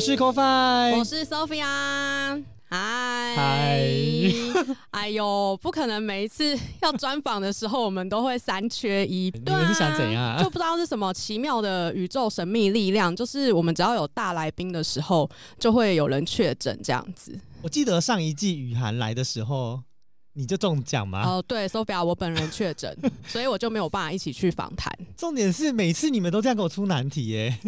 我是 CoFi，我是 Sophia，嗨嗨，哎呦，不可能每一次要专访的时候，我们都会三缺一。你们是想怎样？啊？就不知道是什么奇妙的宇宙神秘力量，就是我们只要有大来宾的时候，就会有人确诊这样子。我记得上一季雨涵来的时候，你就中奖吗？哦，对，Sophia，我本人确诊，所以我就没有办法一起去访谈。重点是每次你们都这样给我出难题耶，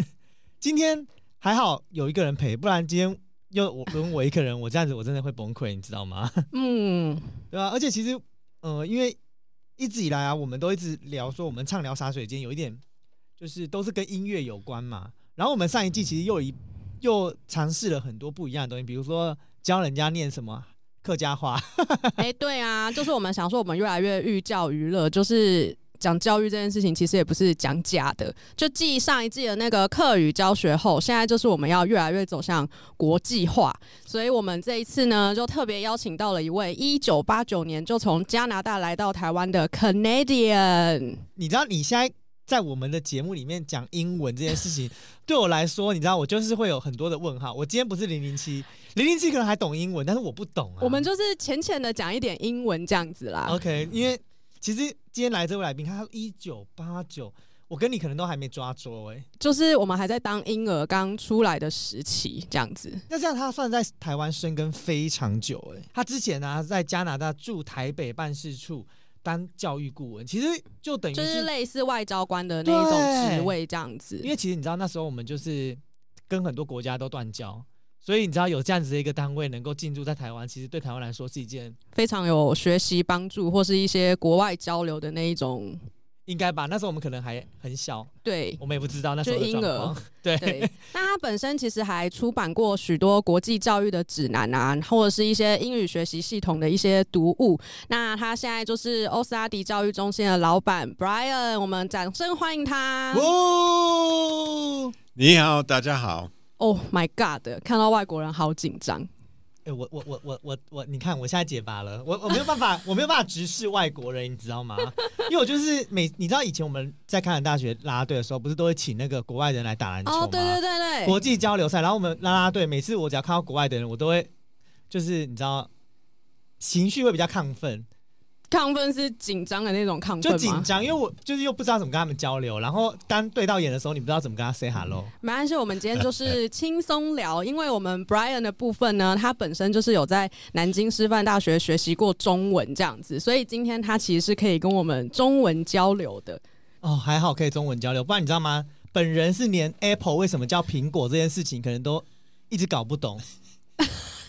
今天。还好有一个人陪，不然今天又我轮我一个人，我这样子我真的会崩溃，你知道吗？嗯，对吧、啊？而且其实，呃，因为一直以来啊，我们都一直聊说，我们畅聊洒水间有一点，就是都是跟音乐有关嘛。然后我们上一季其实又一又尝试了很多不一样的东西，比如说教人家念什么客家话。哎、欸，对啊，就是我们想说，我们越来越寓教于乐，就是。讲教育这件事情，其实也不是讲假的。就继上一季的那个课语教学后，现在就是我们要越来越走向国际化。所以，我们这一次呢，就特别邀请到了一位一九八九年就从加拿大来到台湾的 Canadian。你知道，你现在在我们的节目里面讲英文这件事情，对我来说，你知道，我就是会有很多的问号。我今天不是零零七，零零七可能还懂英文，但是我不懂啊。我们就是浅浅的讲一点英文这样子啦。OK，因为。其实今天来这位来宾，他一九八九，我跟你可能都还没抓周哎，就是我们还在当婴儿刚出来的时期这样子。那这样他算在台湾生根非常久哎，他之前呢、啊、在加拿大驻台北办事处当教育顾问，其实就等于是、就是类似外交官的那一种职位这样子。因为其实你知道那时候我们就是跟很多国家都断交。所以你知道有这样子的一个单位能够进驻在台湾，其实对台湾来说是一件非常有学习帮助，或是一些国外交流的那一种，应该吧？那时候我们可能还很小，对，我们也不知道那时候的状况。对，对，那他本身其实还出版过许多国际教育的指南啊，或者是一些英语学习系统的一些读物。那他现在就是欧斯阿迪教育中心的老板 Brian，我们掌声欢迎他。哦，你好，大家好。Oh my God！看到外国人好紧张。哎、欸，我我我我我我，你看我现在结巴了，我我没有办法，我没有办法直视外国人，你知道吗？因为我就是每，你知道以前我们在开南大学啦啦队的时候，不是都会请那个国外人来打篮球吗？哦，对对对对，国际交流赛。然后我们啦啦队每次我只要看到国外的人，我都会就是你知道，情绪会比较亢奋。亢奋是紧张的那种亢奋，就紧张，因为我就是又不知道怎么跟他们交流，然后当对到眼的时候，你不知道怎么跟他 say hello。没关系，我们今天就是轻松聊，因为我们 Brian 的部分呢，他本身就是有在南京师范大学学习过中文这样子，所以今天他其实是可以跟我们中文交流的。哦，还好可以中文交流，不然你知道吗？本人是连 Apple 为什么叫苹果这件事情，可能都一直搞不懂。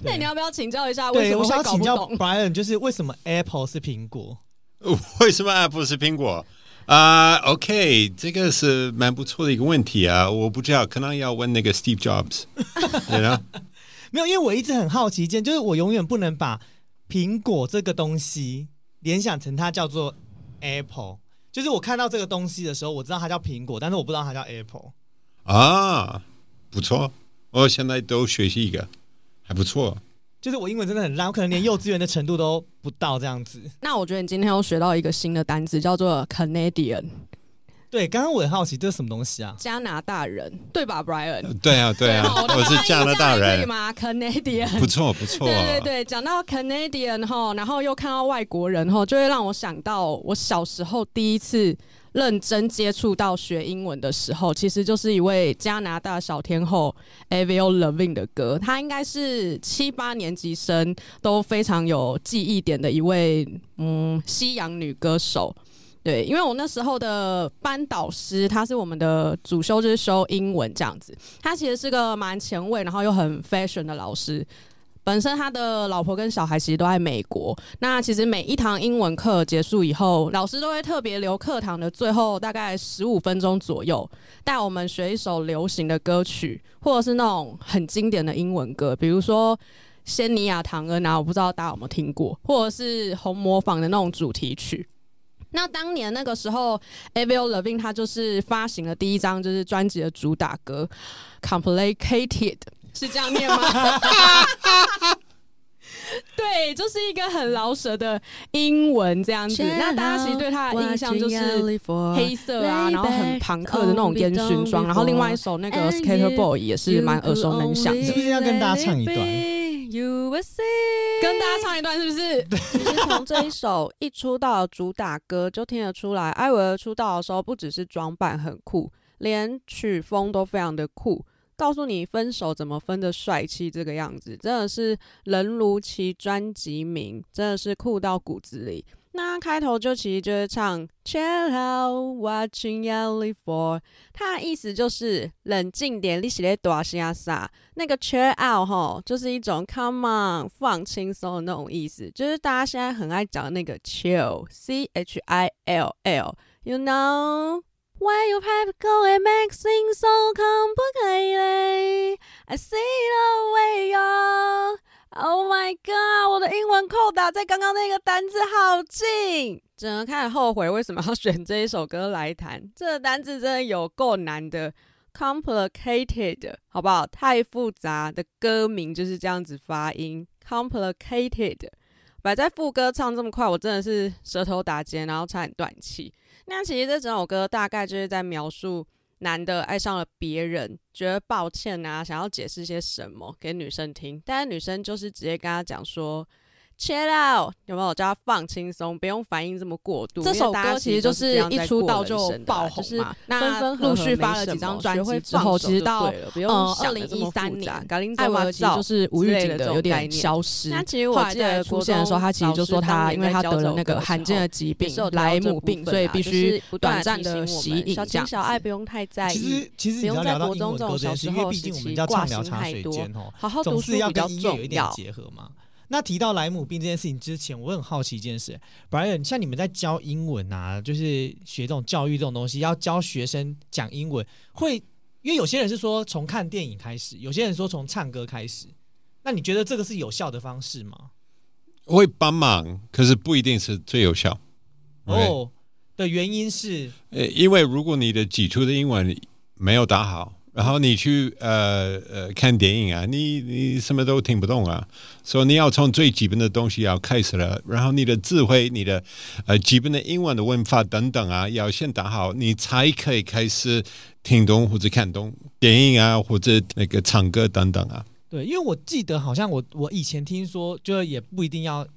那你要不要请教一下？对，我想请教 Brian，就是为什么 Apple 是苹果？为什么 Apple 是苹果？啊、uh,，OK，这个是蛮不错的一个问题啊。我不知道，可能要问那个 Steve Jobs。对啊，没有，因为我一直很好奇一件，就是我永远不能把苹果这个东西联想成它叫做 Apple。就是我看到这个东西的时候，我知道它叫苹果，但是我不知道它叫 Apple。啊，不错，我现在都学习一个。还不错，就是我英文真的很烂，我可能连幼稚园的程度都不到这样子。那我觉得你今天又学到一个新的单词，叫做 Canadian。对，刚刚我很好奇这是什么东西啊？加拿大人，对吧，Brian？对啊，对啊，我是加拿大人吗？Canadian，不错不错。对对对，讲到 Canadian 哈，然后又看到外国人哈，就会让我想到我小时候第一次认真接触到学英文的时候，其实就是一位加拿大小天后 Avril Lavigne 的歌。她应该是七八年级生都非常有记忆点的一位嗯西洋女歌手。对，因为我那时候的班导师，他是我们的主修就是修英文这样子。他其实是个蛮前卫，然后又很 fashion 的老师。本身他的老婆跟小孩其实都在美国。那其实每一堂英文课结束以后，老师都会特别留课堂的最后大概十五分钟左右，带我们学一首流行的歌曲，或者是那种很经典的英文歌，比如说《仙尼亚唐恩》啊，我不知道大家有没有听过，或者是《红磨坊》的那种主题曲。那当年那个时候，Avril Lavigne 他就是发行了第一张就是专辑的主打歌《Complicated》，是这样念吗？对，就是一个很饶舌的英文这样子。那大家其实对他的印象就是黑色啊，然后很朋克的那种烟熏妆。然后另外一首那个《Skater Boy》也是蛮耳熟能详的。是不是要跟大家唱一段？跟大家唱一段是不是？其实从这一首一出道的主打歌就听得出来，艾薇儿出道的时候不只是装扮很酷，连曲风都非常的酷。告诉你分手怎么分的帅气，这个样子真的是人如其专辑名，真的是酷到骨子里。那开头就其实就是唱 Chill out, watching you live for，它的意思就是冷静点，你是咧大声啥？那个 Chill out 吼，就是一种 Come on 放轻松的那种意思，就是大家现在很爱讲的那个 Chill，C H I L L，You know。Why you have to go and make things so complicated? I see the way you're. Oh my god！我的英文扣打在刚刚那个单字好近，真的开始后悔为什么要选这一首歌来弹。这个单字真的有够难的，complicated，好不好？太复杂的歌名就是这样子发音，complicated。摆在副歌唱这么快，我真的是舌头打结，然后差点断气。那其实这整首歌大概就是在描述男的爱上了别人，觉得抱歉啊，想要解释些什么给女生听，但是女生就是直接跟他讲说。Chill out，有没有叫他放轻松，不用反应这么过度？这首歌其实就是一出道就爆红嘛，那陆续发了几张专辑之后，其实到嗯二零一三年，艾薇儿其实就是无预警的有点消失。那其实我记得出现的时候，他其实就说他因为他得了那个罕见的疾病莱姆病，所以必须短暂的息影。小情小爱不用太在意，其实其实不用在国中这种小时候时期挂心太多，好好读书比较重要。那提到莱姆病这件事情之前，我很好奇一件事，Brian，像你们在教英文啊，就是学这种教育这种东西，要教学生讲英文，会因为有些人是说从看电影开始，有些人说从唱歌开始，那你觉得这个是有效的方式吗？我会帮忙，可是不一定是最有效。哦?的原因是，呃，因为如果你的基础的英文没有打好。然后你去呃呃看电影啊，你你什么都听不懂啊，所以你要从最基本的东西要开始了。然后你的词汇、你的呃基本的英文的文法等等啊，要先打好，你才可以开始听懂或者看懂电影啊，或者那个唱歌等等啊。对，因为我记得好像我我以前听说，就也不一定要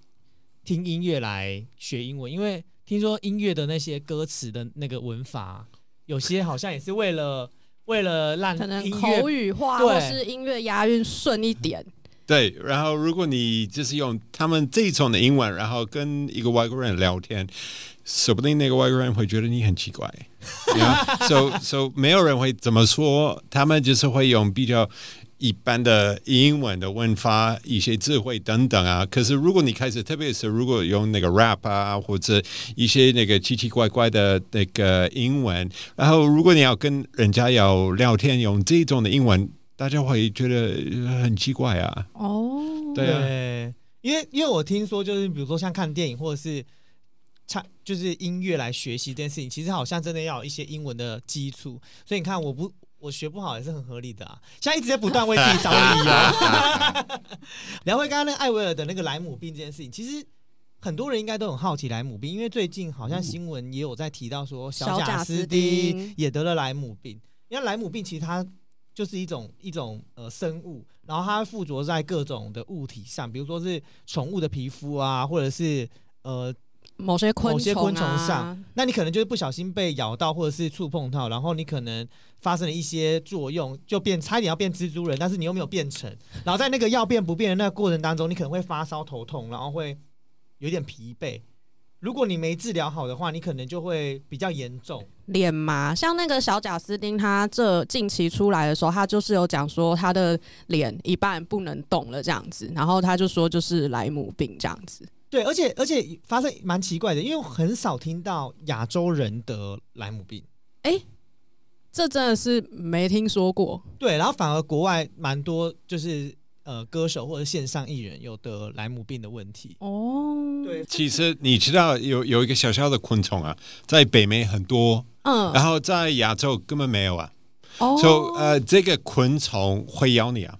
听音乐来学英文，因为听说音乐的那些歌词的那个文法，有些好像也是为了。为了让可能口语化或是音乐押韵顺一点，对。然后如果你就是用他们这种的英文，然后跟一个外国人聊天，说不定那个外国人会觉得你很奇怪。So so 没有人会怎么说，他们就是会用比较。一般的英文的问法、一些智慧等等啊，可是如果你开始，特别是如果用那个 rap 啊，或者一些那个奇奇怪怪的那个英文，然后如果你要跟人家要聊天用这种的英文，大家会觉得很奇怪啊。哦，对啊，因为因为我听说，就是比如说像看电影或者是唱，就是音乐来学习这件事情，其实好像真的要有一些英文的基础。所以你看，我不。我学不好也是很合理的啊，现在一直在不断为自己找理由。聊回刚刚那个艾薇儿的那个莱姆病这件事情，其实很多人应该都很好奇莱姆病，因为最近好像新闻也有在提到说小贾斯汀也得了莱姆病。因为莱姆病其实它就是一种一种呃生物，然后它附着在各种的物体上，比如说是宠物的皮肤啊，或者是呃。某些昆虫、啊、某些昆虫上，那你可能就是不小心被咬到，或者是触碰到，然后你可能发生了一些作用，就变差一点要变蜘蛛人，但是你又没有变成，然后在那个要变不变的那个过程当中，你可能会发烧、头痛，然后会有点疲惫。如果你没治疗好的话，你可能就会比较严重。脸麻，像那个小贾斯汀，他这近期出来的时候，他就是有讲说他的脸一半不能动了这样子，然后他就说就是莱姆病这样子。对，而且而且发生蛮奇怪的，因为很少听到亚洲人得莱姆病。哎，这真的是没听说过。对，然后反而国外蛮多就是。呃，歌手或者线上艺人有得莱姆病的问题哦。对，其实你知道有有一个小小的昆虫啊，在北美很多，嗯，然后在亚洲根本没有啊。哦，所以呃，这个昆虫会咬你啊。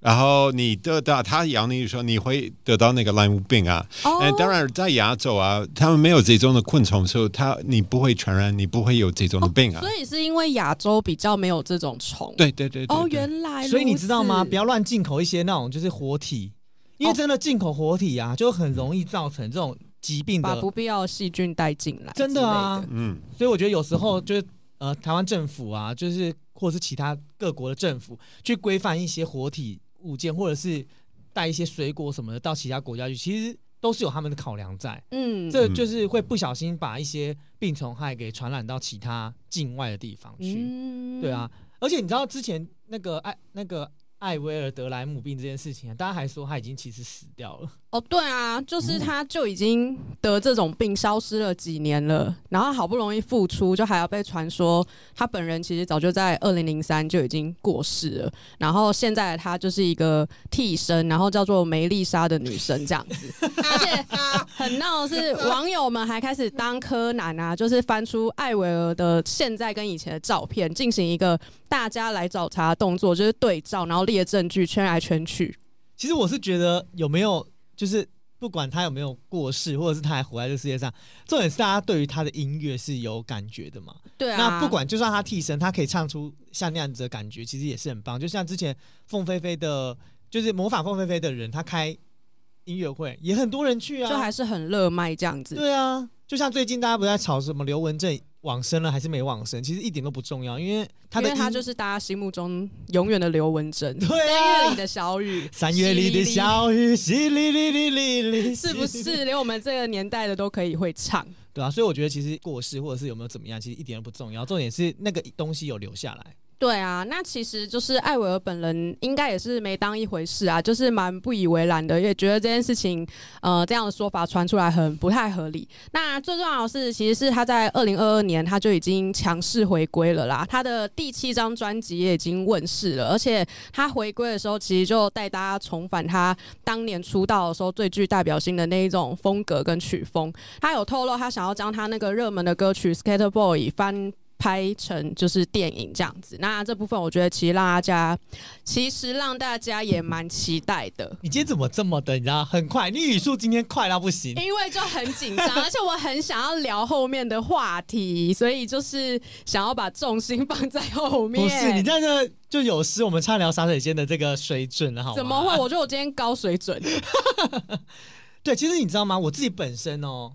然后你得到他咬你的时候，你会得到那个莱姆病啊。哦、oh.。当然，在亚洲啊，他们没有这种的昆虫，所以它你不会传染，你不会有这种的病啊。Oh, 所以是因为亚洲比较没有这种虫。对对对，对。哦，原来。所以你知道吗？不要乱进口一些那种就是活体，因为真的进口活体啊，就很容易造成这种疾病的，把不必要的细菌带进来。真的啊，嗯。所以我觉得有时候就是呃，台湾政府啊，就是或者是其他各国的政府去规范一些活体。物件，或者是带一些水果什么的到其他国家去，其实都是有他们的考量在。嗯，这就是会不小心把一些病虫害给传染到其他境外的地方去。嗯，对啊，而且你知道之前那个艾那个艾薇儿德莱姆病这件事情啊，大家还说他已经其实死掉了。哦，对啊，就是他就已经得这种病，消失了几年了，然后好不容易复出，就还要被传说他本人其实早就在二零零三就已经过世了，然后现在他就是一个替身，然后叫做梅丽莎的女生这样子，而且很闹的是，网友们还开始当柯南啊，就是翻出艾薇儿的现在跟以前的照片，进行一个大家来找茬的动作，就是对照，然后列证据，圈来圈去。其实我是觉得有没有。就是不管他有没有过世，或者是他还活在这个世界上，重点是大家对于他的音乐是有感觉的嘛？对啊。那不管就算他替身，他可以唱出像那样子的感觉，其实也是很棒。就像之前凤飞飞的，就是模仿凤飞飞的人，他开音乐会也很多人去啊，就还是很热卖这样子。对啊，就像最近大家不在吵什么刘文正。往生了还是没往生，其实一点都不重要，因为他的因为他就是大家心目中永远的刘文正。对啊，三月里的小雨，三月里的小雨，淅沥沥沥沥沥，是不是连我们这个年代的都可以会唱？对啊，所以我觉得其实过世或者是有没有怎么样，其实一点都不重要，重点是那个东西有留下来。对啊，那其实就是艾薇儿本人应该也是没当一回事啊，就是蛮不以为然的，也觉得这件事情，呃，这样的说法传出来很不太合理。那最重要的是，其实是他在二零二二年他就已经强势回归了啦，他的第七张专辑也已经问世了，而且他回归的时候，其实就带大家重返他当年出道的时候最具代表性的那一种风格跟曲风。他有透露，他想要将他那个热门的歌曲《Skater Boy》翻。拍成就是电影这样子，那这部分我觉得其实让大家，其实让大家也蛮期待的。你今天怎么这么的？你知道很快，你语速今天快到不行。因为就很紧张，而且我很想要聊后面的话题，所以就是想要把重心放在后面。不是你在这样就就有失我们畅聊洒水间的这个水准了，好吗？怎么会？我觉得我今天高水准。对，其实你知道吗？我自己本身哦，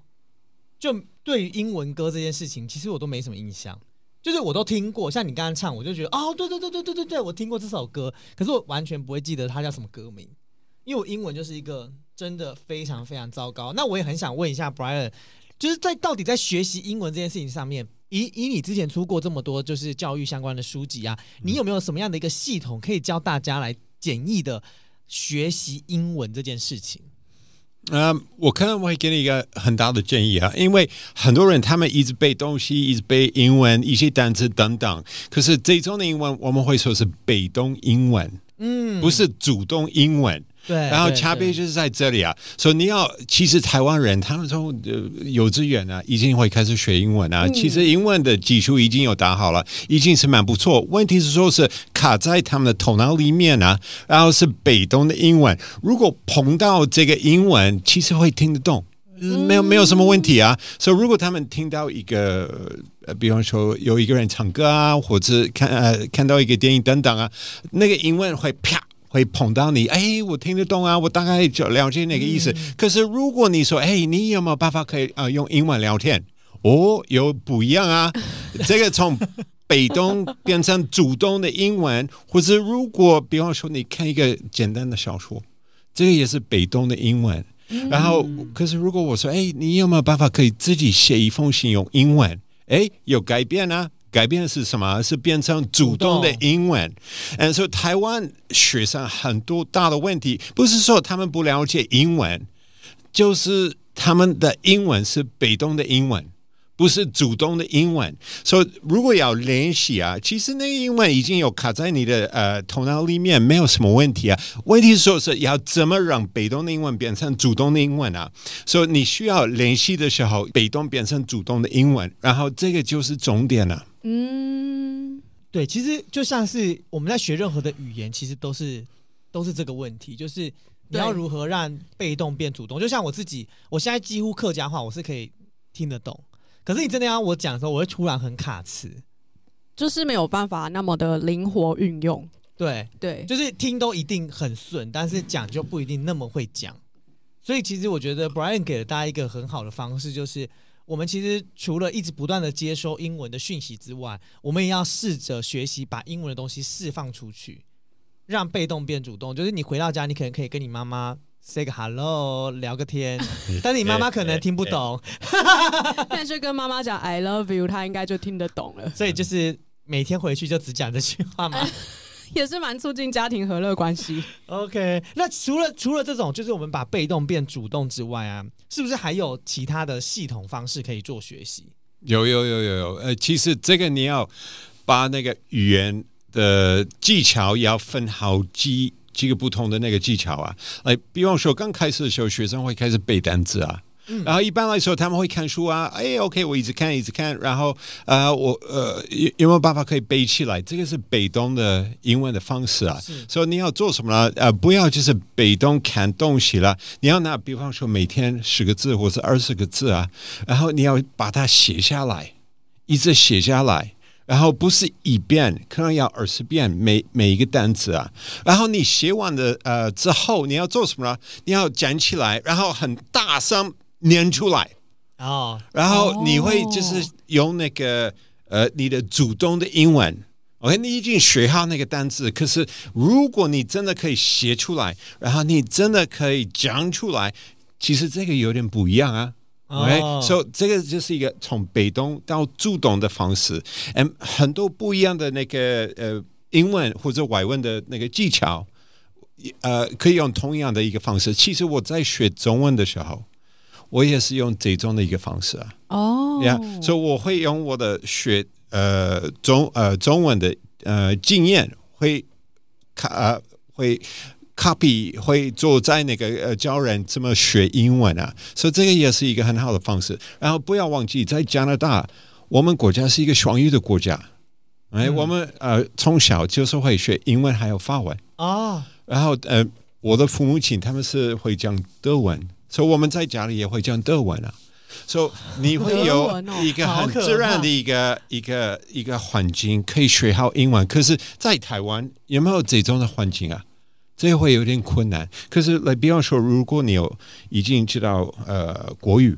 就对于英文歌这件事情，其实我都没什么印象。就是我都听过，像你刚刚唱，我就觉得哦，对对对对对对对，我听过这首歌，可是我完全不会记得它叫什么歌名，因为我英文就是一个真的非常非常糟糕。那我也很想问一下 Brian，就是在到底在学习英文这件事情上面，以以你之前出过这么多就是教育相关的书籍啊，你有没有什么样的一个系统可以教大家来简易的学习英文这件事情？呃、um，我可能会给你一个很大的建议啊，因为很多人他们一直背东西，一直背英文，一些单词等等，可是这种的英文我们会说是被动英文，嗯，不是主动英文。对，然后差别就是在这里啊，所以你要其实台湾人他们从幼稚园啊已经会开始学英文啊，嗯，其实英文的基础已经有打好了，已经是蛮不错。问题是说是卡在他们的头脑里面啊，然后是被动的英文。如果碰到这个英文，其实会听得懂，没有没有什么问题啊。所以如果他们听到一个，比方说有一个人唱歌啊，或者看呃看到一个电影等等啊，那个英文会啪。会碰到你，哎，我听得懂啊，我大概就了解那个意思。嗯、可是如果你说，哎，你有没有办法可以啊、呃、用英文聊天？哦，有不一样啊。这个从被动变成主动的英文，或者如果比方说你看一个简单的小说，这个也是被动的英文。嗯、然后，可是如果我说，哎，你有没有办法可以自己写一封信用英文？哎，有改变啊。改变的是什么？是变成主动的英文。嗯，所以台湾学生很多大的问题，不是说他们不了解英文，就是他们的英文是被动的英文。不是主动的英文，所以如果要练习啊，其实那个英文已经有卡在你的呃头脑里面，没有什么问题啊。问题是说是要怎么让被动的英文变成主动的英文啊？所以你需要练习的时候，被动变成主动的英文，然后这个就是重点了。嗯，对，其实就像是我们在学任何的语言，其实都是都是这个问题，就是你要如何让被动变主动。就像我自己，我现在几乎客家话我是可以听得懂。可是你真的要我讲的时候，我会突然很卡词，就是没有办法那么的灵活运用。对对，就是听都一定很顺，但是讲就不一定那么会讲。所以其实我觉得 Brian 给了大家一个很好的方式，就是我们其实除了一直不断的接收英文的讯息之外，我们也要试着学习把英文的东西释放出去，让被动变主动。就是你回到家，你可能可以跟你妈妈。say 个 hello，聊个天，但是你妈妈可能听不懂，但是跟妈妈讲 I love you，她应该就听得懂了。所以就是每天回去就只讲这句话嘛，也是蛮促进家庭和乐关系。OK，那除了除了这种，就是我们把被动变主动之外啊，是不是还有其他的系统方式可以做学习？有有有有有，呃，其实这个你要把那个语言的技巧要分好几。几个不同的那个技巧啊，哎，比方说刚开始的时候，学生会开始背单词啊，嗯、然后一般来说他们会看书啊，哎，OK，我一直看一直看，然后呃，我呃有有没有办法可以背起来？这个是北东的英文的方式啊，是所以你要做什么呢？呃，不要就是北东看东西了，你要拿，比方说每天十个字或是二十个字啊，然后你要把它写下来，一直写下来。然后不是一遍，可能要二十遍每每一个单词啊。然后你写完的呃之后，你要做什么呢？你要讲起来，然后很大声念出来哦。然后你会就是用那个呃你的主动的英文，OK，你已经学好那个单词。可是如果你真的可以写出来，然后你真的可以讲出来，其实这个有点不一样啊。OK，所以这个就是一个从被动到主动的方式，嗯，很多不一样的那个呃英文或者外文的那个技巧，呃，可以用同样的一个方式。其实我在学中文的时候，我也是用这种的一个方式啊。哦，呀，所以我会用我的学呃中呃中文的呃经验会看呃会。copy 会坐在那个呃教人怎么学英文啊，所以这个也是一个很好的方式。然后不要忘记，在加拿大，我们国家是一个双语的国家，哎，嗯、我们呃从小就是会学英文还有法文啊。哦、然后呃，我的父母亲他们是会讲德文，所以我们在家里也会讲德文啊。所以你会有一个很自然的一个一个一个环境可以学好英文。可是，在台湾有没有这种的环境啊？这会有点困难，可是来比方说，如果你有已经知道呃国语，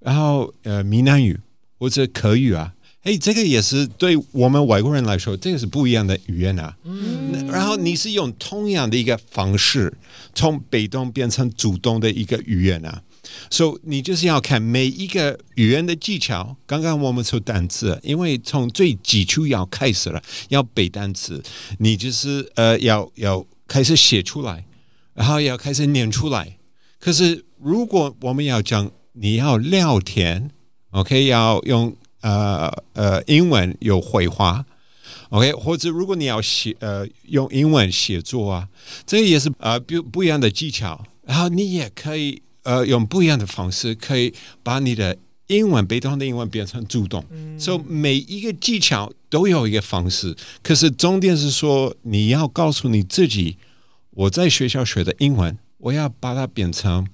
然后呃闽南语或者客语啊，哎，这个也是对我们外国人来说，这个是不一样的语言啊。嗯，然后你是用同样的一个方式，从被动变成主动的一个语言啊，所以你就是要看每一个语言的技巧。刚刚我们说单词，因为从最基础要开始了，要背单词，你就是呃要要。开始写出来，然后要开始念出来。可是如果我们要讲，你要聊天，OK，要用呃呃英文有绘画，OK，或者如果你要写呃用英文写作啊，这也是呃不不一样的技巧。然后你也可以呃用不一样的方式，可以把你的英文被动的英文变成主动。嗯，所以每一个技巧。都有一个方式，可是重点是说，你要告诉你自己，我在学校学的英文，我要把它变成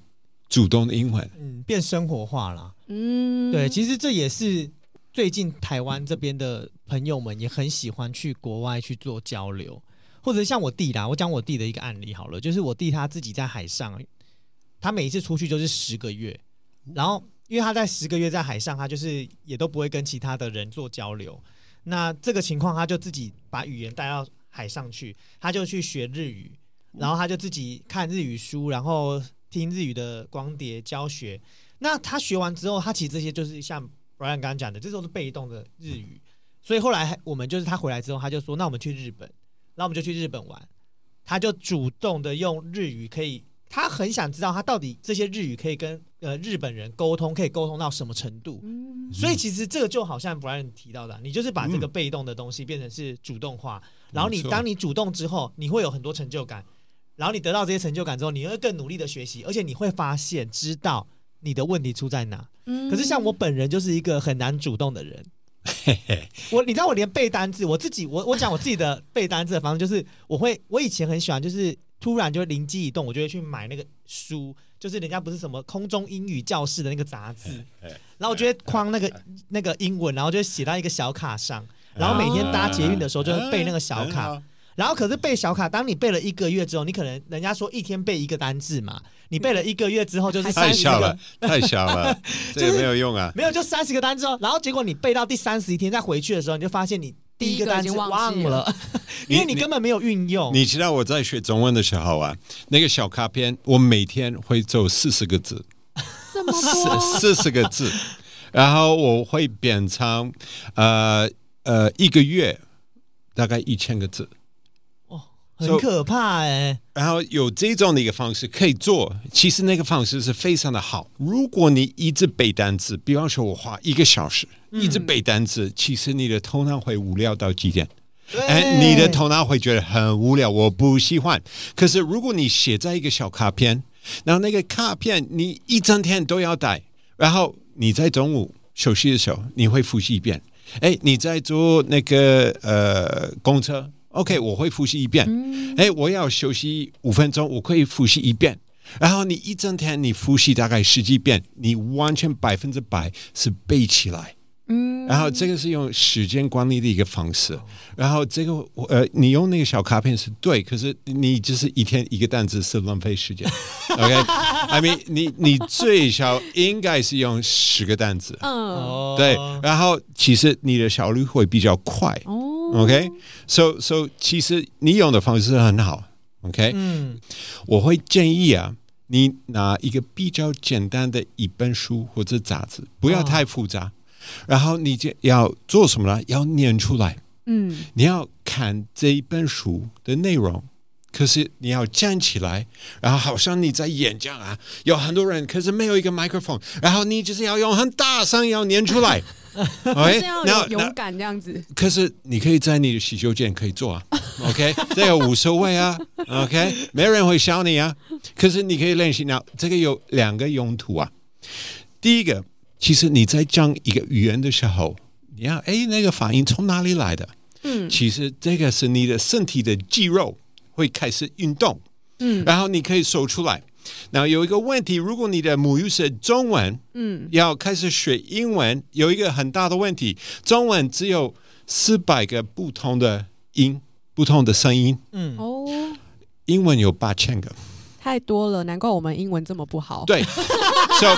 主动的英文，嗯，变生活化了。嗯，对，其实这也是最近台湾这边的朋友们也很喜欢去国外去做交流，或者像我弟啦，我讲我弟的一个案例好了，就是我弟他自己在海上，他每一次出去就是十个月，然后因为他在十个月在海上，他就是也都不会跟其他的人做交流。那这个情况，他就自己把语言带到海上去，他就去学日语，然后他就自己看日语书，然后听日语的光碟教学。那他学完之后，他其实这些就是像 Brian 刚刚讲的，这都是被动的日语。所以后来我们就是他回来之后，他就说：“那我们去日本。”然后我们就去日本玩。他就主动的用日语，可以，他很想知道他到底这些日语可以跟呃日本人沟通，可以沟通到什么程度。嗯。所以其实这个就好像 Brian 提到的，你就是把这个被动的东西变成是主动化，然后你当你主动之后，你会有很多成就感。然后你得到这些成就感之后，你会更努力的学习，而且你会发现知道你的问题出在哪。嗯。可是像我本人就是一个很难主动的人。嘿嘿，我你知道我连背单字，我自己我我讲我自己的背单字的方式，就是我会我以前很喜欢，就是突然就灵机一动，我就会去买那个书，就是人家不是什么空中英语教室的那个杂志，然后我就会框那个那个英文，然后就写到一个小卡上，然后每天搭捷运的时候就会背那个小卡。然后可是背小卡，当你背了一个月之后，你可能人家说一天背一个单字嘛，你背了一个月之后就是太小了，太小了，这个没有用啊，没有就三十个单字哦。然后结果你背到第三十一天再回去的时候，你就发现你第一个单词忘了，因为你根本没有运用。你，你，你知道我在学中文的时候啊，那个小卡片我每天会做四十个字，这么多，四十个字，然后我会变成呃呃一个月大概一千个字。很可怕哎、欸，然后有这种的一个方式可以做，其实那个方式是非常的好。如果你一直背单词，比方说我花一个小时一直背单词，嗯、其实你的头脑会无聊到极点，哎，你的头脑会觉得很无聊，我不喜欢。可是如果你写在一个小卡片，然后那个卡片你一整天都要带，然后你在中午休息的时候你会复习一遍，哎，你在坐那个呃公车。OK，我会复习一遍。哎、嗯，我要休息五分钟，我可以复习一遍。然后你一整天你复习大概十几遍，你完全百分之百是背起来。嗯，然后这个是用时间管理的一个方式。然后这个呃，你用那个小卡片是对，可是你就是一天一个单词是浪费时间。OK，I mean，你你最少应该是用十个单词。嗯，对。然后其实你的效率会比较快。哦。OK，so so 其实你用的方式很好，OK，嗯，我会建议啊，你拿一个比较简单的一本书或者杂志，不要太复杂，哦、然后你就要做什么呢？要念出来，嗯，你要看这一本书的内容，可是你要站起来，然后好像你在演讲啊，有很多人，可是没有一个麦克风，然后你就是要用很大声要念出来。OK，要勇敢这样子。可是你可以在你的洗手间可以做啊。OK，这个无所谓啊。OK，没人会笑你啊。可是你可以练习。那这个有两个用途啊。第一个，其实你在讲一个语言的时候，你要哎那个反应从哪里来的？嗯，其实这个是你的身体的肌肉会开始运动。嗯，然后你可以说出来。那有一个问题，如果你的母语是中文，嗯，要开始学英文，有一个很大的问题，中文只有四百个不同的音，不同的声音，嗯，哦，英文有八千个，太多了，难怪我们英文这么不好。对，so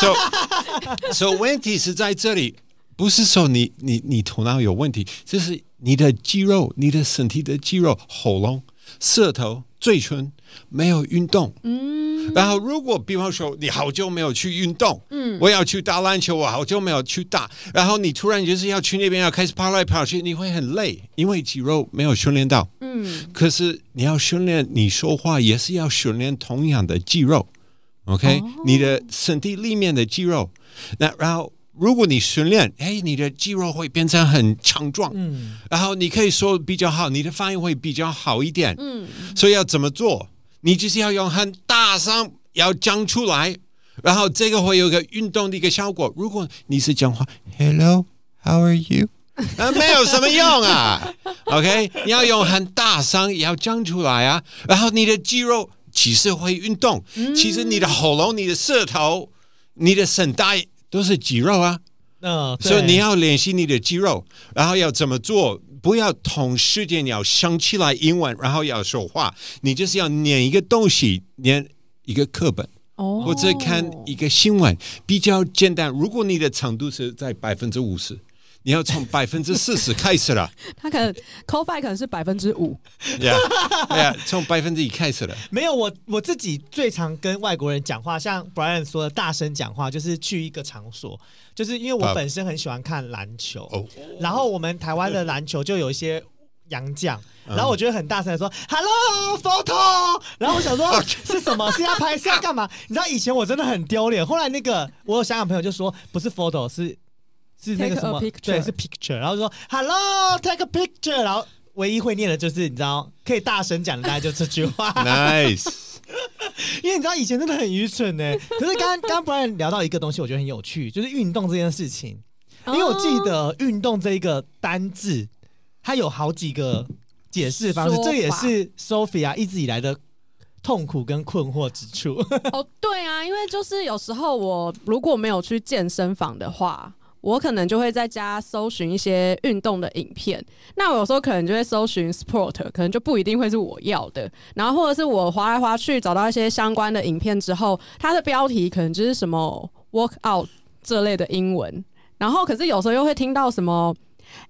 so so 问题是在这里，不是说你你你头脑有问题，就是你的肌肉，你的身体的肌肉，喉咙、舌头。嘴唇没有运动，嗯，然后如果比方说你好久没有去运动，嗯，我要去打篮球，我好久没有去打，然后你突然就是要去那边要开始跑来跑去，你会很累，因为肌肉没有训练到，嗯，可是你要训练你说话也是要训练同样的肌肉，OK，哦，你的身体里面的肌肉，那然后。如果你训练，哎，你的肌肉会变成很强壮，嗯，然后你可以说比较好，你的发音会比较好一点，嗯，所以要怎么做？你就是要用很大声要讲出来，然后这个会有一个运动的一个效果。如果你是讲话，Hello，How are you？啊，没有什么用啊，OK？你要用很大声也要讲出来啊，然后你的肌肉其实会运动，嗯，其实你的喉咙、你的舌头、你的声带。都是肌肉啊，嗯，所以你要练习你的肌肉，然后要怎么做？不要同时间你要想起来英文，然后要说话，你就是要念一个东西，念一个课本，哦，或者看一个新闻，比较简单。如果你的长度是在百分之五十。你要从百分之四十开始了，他可能 call five 可能是百分之五，呀呀，从百分之一开始了。没有，我我自己最常跟外国人讲话，像 Brian 说的大声讲话，就是去一个场所，就是因为我本身很喜欢看篮球，哦、然后我们台湾的篮球就有一些洋将，然后我觉得很大声的说、嗯、Hello photo，然后我想说 是什么？是要拍是要干嘛？你知道以前我真的很丢脸，后来那个我有香港朋友就说不是 photo 是。是那个什么？对，是 picture。然后就说 “hello，take a picture”。然后唯一会念的就是你知道，可以大声讲的大概就这句话。Nice。因为你知道以前真的很愚蠢呢。可是刚刚 Brian 聊到一个东西，我觉得很有趣，就是运动这件事情。因为我记得运动这一个单字，它有好几个解释方式，这也是 Sophia 一直以来的痛苦跟困惑之处。哦，对啊，因为就是有时候我如果没有去健身房的话。我可能就会在家搜寻一些运动的影片，那我有时候可能就会搜寻 sport，可能就不一定会是我要的。然后或者是我划来划去找到一些相关的影片之后，它的标题可能就是什么 workout 这类的英文，然后可是有时候又会听到什么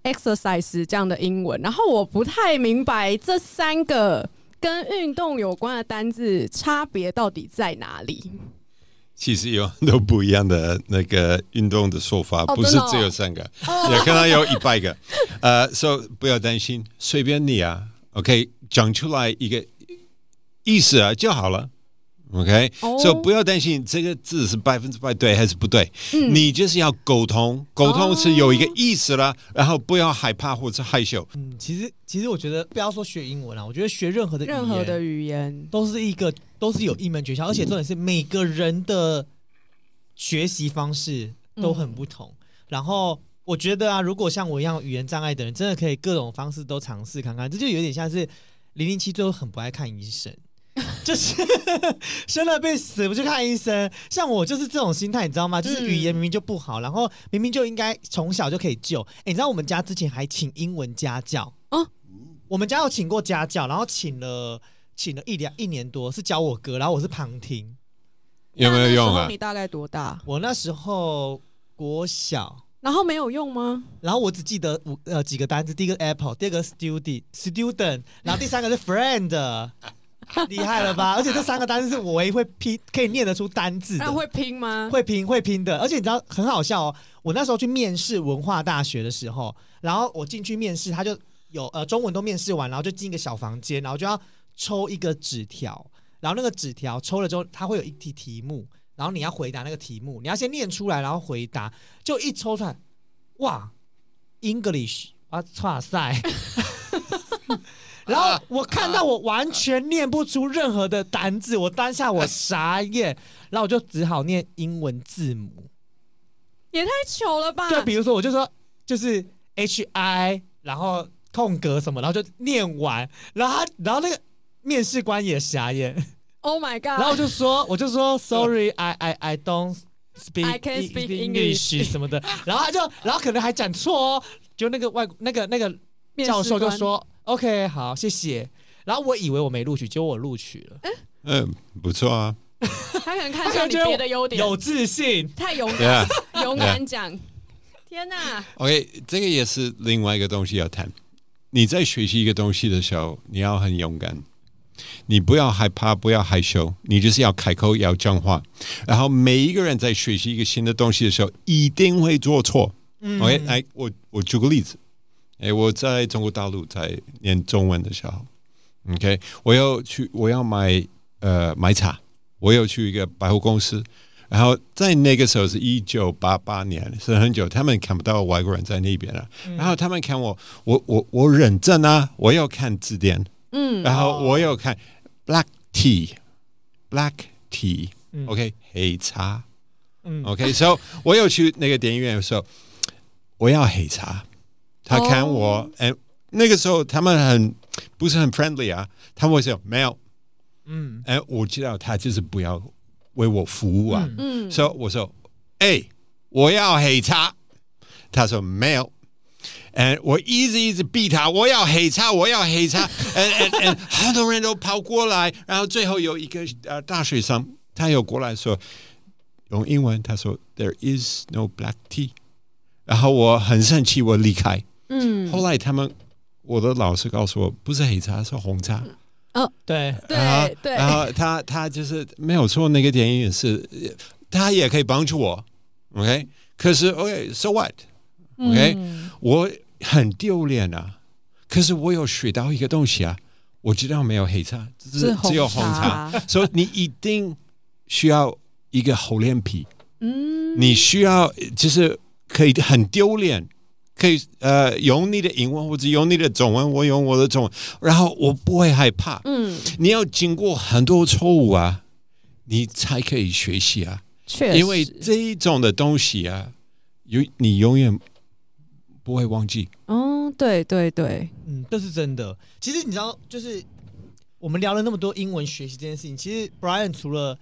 exercise 这样的英文，然后我不太明白这三个跟运动有关的单字差别到底在哪里。其实有很多不一样的那个运动的说法，不是只有三个，也可能有一百个。呃，所以不要担心，随便你啊，OK，讲出来一个意思啊就好了。OK，所以、oh. so, 不要担心这个字是百分之百对还是不对，嗯、你就是要沟通，沟通是有一个意思了，oh. 然后不要害怕或者害羞。嗯，其实其实我觉得不要说学英文啊，我觉得学任何的语言任何的语言都是一个都是有一门诀窍，而且重点是每个人的学习方式都很不同。嗯、然后我觉得啊，如果像我一样语言障碍的人，真的可以各种方式都尝试看看，这就有点像是零零七最后很不爱看医生。就是生了病死不去看医生，像我就是这种心态，你知道吗？就是语言明明就不好，然后明明就应该从小就可以救。哎，你知道我们家之前还请英文家教啊？我们家有请过家教，然后请了请了一两一年多，是教我哥，然后我是旁听，有没有用啊？你大概多大？我那时候国小，然后没有用吗？然后我只记得五呃几个单词，第一个 apple，第二个 student student，然后第三个是 friend。厉害了吧？而且这三个单字是我唯一会拼，可以念得出单字的。那会拼吗？会拼，会拼的。而且你知道很好笑哦。我那时候去面试文化大学的时候，然后我进去面试，他就有呃中文都面试完，然后就进一个小房间，然后就要抽一个纸条，然后那个纸条抽了之后，他会有一题题目，然后你要回答那个题目，你要先念出来，然后回答。就一抽出来，哇，English 啊，哇塞！然后我看到我完全念不出任何的单字，我当下我傻眼，然后我就只好念英文字母，也太糗了吧？就，比如说我就说就是 H I，然后空格什么，然后就念完，然后他然后那个面试官也傻眼，Oh my god！然后我就说我就说 Sorry，I I I don't speak English 什么的，然后他就然后可能还讲错哦，就那个外那个那个教授就说。OK，好，谢谢。然后我以为我没录取，结果我录取了。嗯，不错啊。他可能看上你别的优点，有自信，太勇敢，Yeah. 勇敢讲。Yeah. 天哪！OK，这个也是另外一个东西要谈。你在学习一个东西的时候，你要很勇敢，你不要害怕，不要害羞，你就是要开口，要讲话。然后每一个人在学习一个新的东西的时候，一定会做错。嗯、OK，来，我我举个例子。哎，我在中国大陆在念中文的时候，OK，我要去，我要买呃买茶，我有去一个百货公司，然后在那个时候是一九八八年，是很久，他们看不到外国人在那边了，嗯、然后他们看我，我我我认真啊，我要看字典，嗯，然后我要看 black tea，black tea，OK，、嗯、黑茶，嗯，OK，所以我有去那个电影院的时候，我要黑茶。他看我，哎、oh.，那个时候他们很不是很 friendly 啊，他们会说没有，嗯，哎，我知道他就是不要为我服务啊，嗯，所以我说，哎，我要黑茶，他说没有，哎，我一直一直逼他，我要黑茶，我要黑茶，嗯嗯嗯，好多人都跑过来，然后最后有一个呃大学生，他又过来说用英文，他说 There is no black tea，然后我很生气，我离开。嗯，后来他们我的老师告诉我，不是黑茶，是红茶。哦，对。对对，然后他他就是没有错，那个电影是，他也可以帮助我，OK，可是 OK，so what，OK，我。很丢脸啊！可是我有学到一个东西啊，我知道没有黑茶，只是只有红茶，所以你一定需要一个厚脸皮。嗯，你需要就是可以很丢脸，可以呃用你的英文或者用你的中文，我用我的中文，然后我不会害怕。嗯，你要经过很多错误啊，你才可以学习啊。确实，因为这一种的东西啊，有你永远。不会忘记哦，对对对，嗯，这是真的。其实你知道，就是我们聊了那么多英文学习这件事情，其实 Brian 除了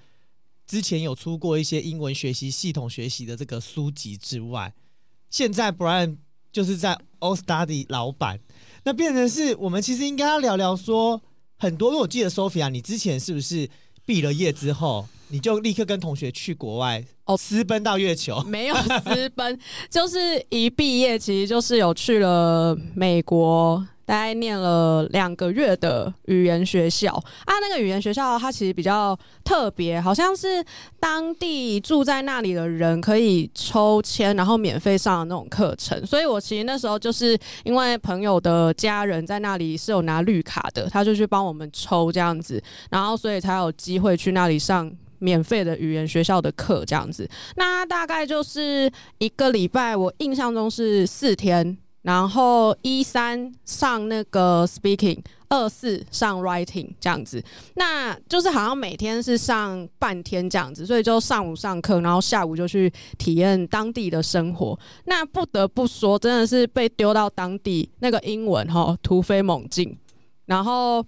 之前有出过一些英文学习系统学习的这个书籍之外，现在 Brian 就是在 All Study 老板，那变成是我们其实应该要聊聊说很多。因为我记得 Sophia，你之前是不是毕了业之后？你就立刻跟同学去国外哦，私奔到月球？没有私奔，就是一毕业，其实就是有去了美国，大概念了两个月的语言学校啊。那个语言学校它其实比较特别，好像是当地住在那里的人可以抽签，然后免费上的那种课程。所以我其实那时候就是因为朋友的家人在那里是有拿绿卡的，他就去帮我们抽这样子，然后所以才有机会去那里上。免费的语言学校的课这样子，那大概就是一个礼拜，我印象中是四天，然后一三上那个 speaking，二四上 writing 这样子，那就是好像每天是上半天这样子，所以就上午上课，然后下午就去体验当地的生活。那不得不说，真的是被丢到当地，那个英文哈突飞猛进，然后。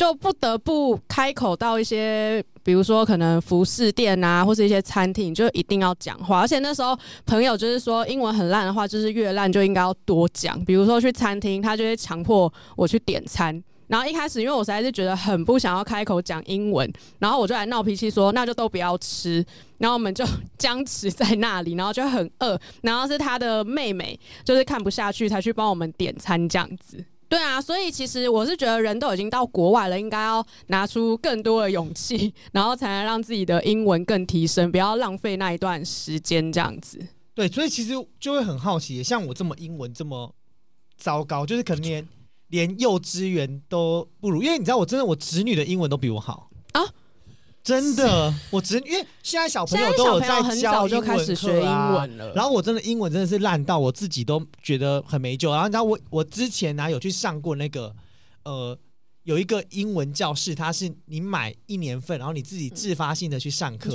就不得不开口到一些，比如说可能服饰店啊，或是一些餐厅，就一定要讲话。而且那时候朋友就是说，英文很烂的话，就是越烂就应该要多讲。比如说去餐厅，他就会强迫我去点餐。然后一开始，因为我实在是觉得很不想要开口讲英文，然后我就来闹脾气说，那就都不要吃。然后我们就僵持在那里，然后就很饿。然后是他的妹妹，就是看不下去才去帮我们点餐这样子。对啊，所以其实我是觉得人都已经到国外了，应该要拿出更多的勇气，然后才能让自己的英文更提升，不要浪费那一段时间这样子。对，所以其实就会很好奇，像我这么英文这么糟糕，就是可能连连幼稚园都不如，因为你知道，我真的我侄女的英文都比我好啊。真的，我只因为现在小朋友都有在教英文课啊，然后我真的英文真的是烂到我自己都觉得很没救。然后你知道我我之前呢有去上过那个呃有一个英文教室，它是你买一年份，然后你自己自发性的去上课。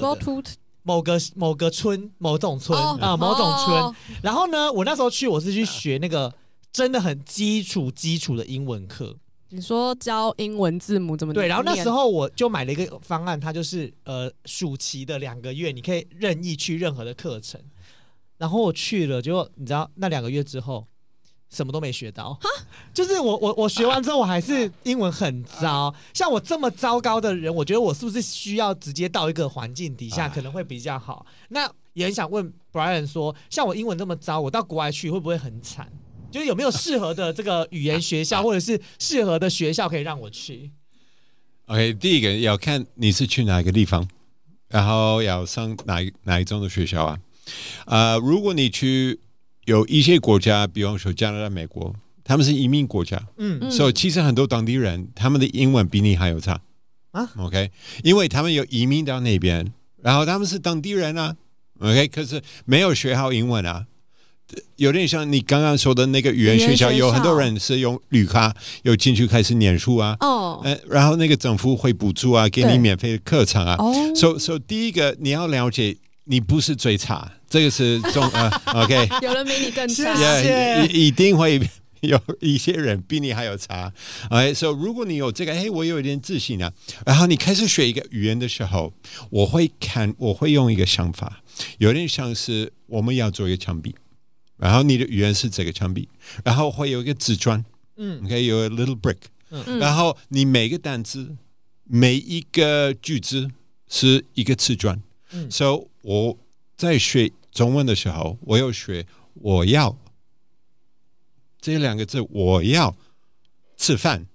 某个某个村某种村啊某种村，然后呢我那时候去我是去学那个真的很基础基础的英文课。你说教英文字母怎么对？然后那时候我就买了一个方案，它就是呃暑期的两个月，你可以任意去任何的课程。然后我去了，结果你知道那两个月之后什么都没学到。哈，就是我我我学完之后，我还是英文很糟。像我这么糟糕的人，我觉得我是不是需要直接到一个环境底下可能会比较好？那也很想问 Brian 说，像我英文这么糟，我到国外去会不会很惨？就是有没有适合的这个语言学校，或者是适合的学校可以让我去？OK，第一个要看你是去哪个地方，然后要上哪一哪一种的学校啊？啊、uh，如果你去有一些国家，比方说加拿大、美国，他们是移民国家，嗯，所以其实很多当地人他们的英文比你还要差啊。OK，因为他们有移民到那边，然后他们是当地人啊。OK，可是没有学好英文啊。有点像你刚刚说的那个语言学校，有很多人是用绿卡有进去开始念书啊。哦，呃，然后那个政府会补助啊，给你免费的课程啊。哦，所以所以第一个你要了解，你不是最差，这个是中 呃，OK。有人比你更差，一一定会有一些人比你还要差。哎，所以如果你有这个，哎，我有一点自信啊。然后你开始学一个语言的时候，我会看，我会用一个想法，有点像是我们要做一个墙壁。然后你的语言是这个墙壁，然后会有一个瓷砖，嗯，OK，有 a little brick，嗯，然后你每个单词每一个句子是一个瓷砖，嗯，所以我在学中文的时候，我有学我要这两个字，我要吃饭，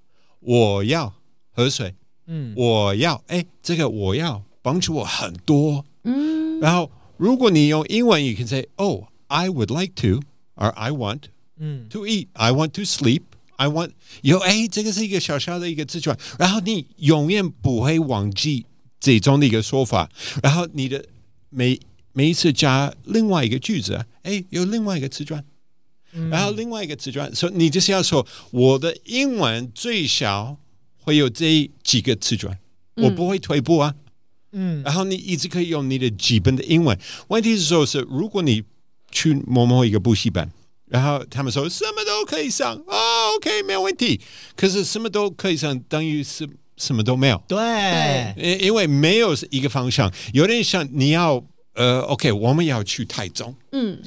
我要喝水，嗯，我要，哎，这个我要帮助我很多，嗯，然后如果你用英文，you can say oh。I would like to, or I want to eat. I want to sleep. I want 有哎，这个是一个小小的一个字句，然后你永远不会忘记这种的一个说法。然后你的每每一次加另外一个句子，哎，有另外一个词转，然后另外一个词转，所以你就是要说我的英文最少会有这几个词转，我不会退步啊。嗯，然后你一直可以用你的基本的英文。问题是说，是如果你去某某一个补习班，然后他们说什么都可以上啊、哦，OK，没有问题。可是什么都可以上，等于是什么都没有。对，因因为没有一个方向，有点像你要呃，OK，我们要去台中，嗯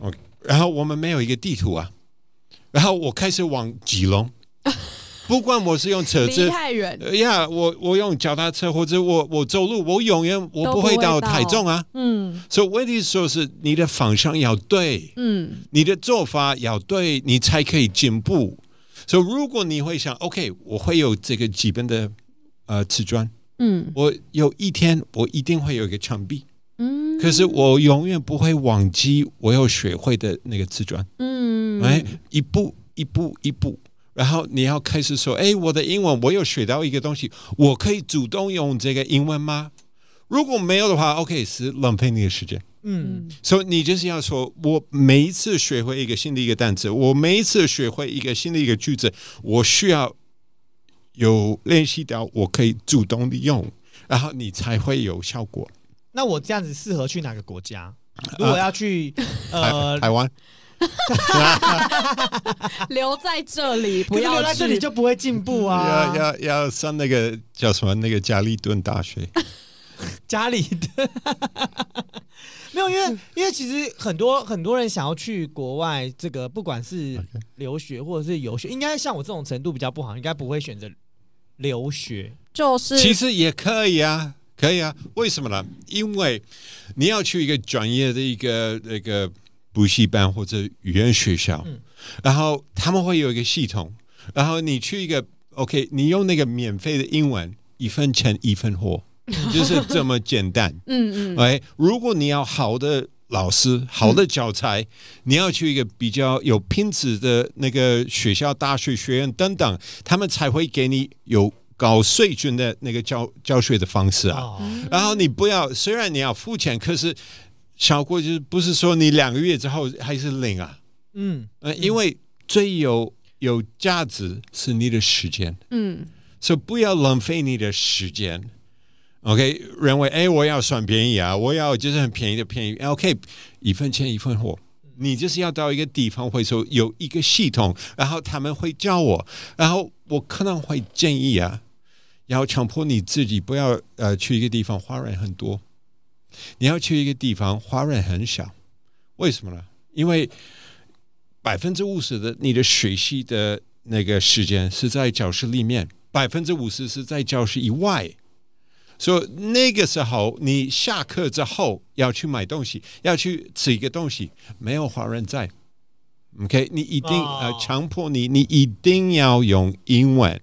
，OK，然后我们没有一个地图啊，然后我开始往吉隆。不管我是用车子，太远呀，我我用脚踏车或者我我走路，我永远我不会到台中啊。嗯，所以问题说是你的方向要对，嗯，你的做法要对，你才可以进步。所以如果你会想，OK，我会有这个基本的呃瓷砖，嗯，我有一天我一定会有一个墙壁，嗯，可是我永远不会忘记我要学会的那个瓷砖，嗯，哎，一步一步一步。然后你要开始说：“哎，我的英文我有学到一个东西，我可以主动用这个英文吗？如果没有的话，OK，是浪费你的时间。嗯，所以你就是要说，我每一次学会一个新的一个单词，我每一次学会一个新的一个句子，我需要有练习到，我可以主动的用，然后你才会有效果。那我这样子适合去哪个国家？如果要去呃台湾。” 留在这里，不要留在这里就不会进步啊！要要要上那个叫什么？那个加利顿大学。加利顿 没有，因为因为其实很多很多人想要去国外，这个不管是留学或者是游学，应该像我这种程度比较不好，应该不会选择留学。就是其实也可以啊，可以啊。为什么呢？因为你要去一个专业的一个那个。补习班或者语言学校，嗯、然后他们会有一个系统，然后你去一个 OK，你用那个免费的英文，一分钱一分货，就是这么简单。嗯嗯，哎，如果你要好的老师、好的教材，嗯、你要去一个比较有品质的那个学校、大学、学院等等，他们才会给你有高水准的那个教教学的方式啊。哦、然后你不要，虽然你要付钱，可是。效果就是不是说你两个月之后还是零啊？嗯，呃，因为最有有价值是你的时间，嗯，所以不要浪费你的时间。OK，认为哎，我要算便宜啊，我要就是很便宜的便宜。OK，一分钱一分货，你就是要到一个地方会说有一个系统，然后他们会教我，然后我可能会建议啊，要强迫你自己不要呃去一个地方花人很多。你要去一个地方，华人很少，为什么呢？因为百分之五十的你的学习的那个时间是在教室里面，百分之五十是在教室以外。所以那个时候，你下课之后要去买东西，要去吃一个东西，没有华人在。OK，你一定呃强迫你，你一定要用英文。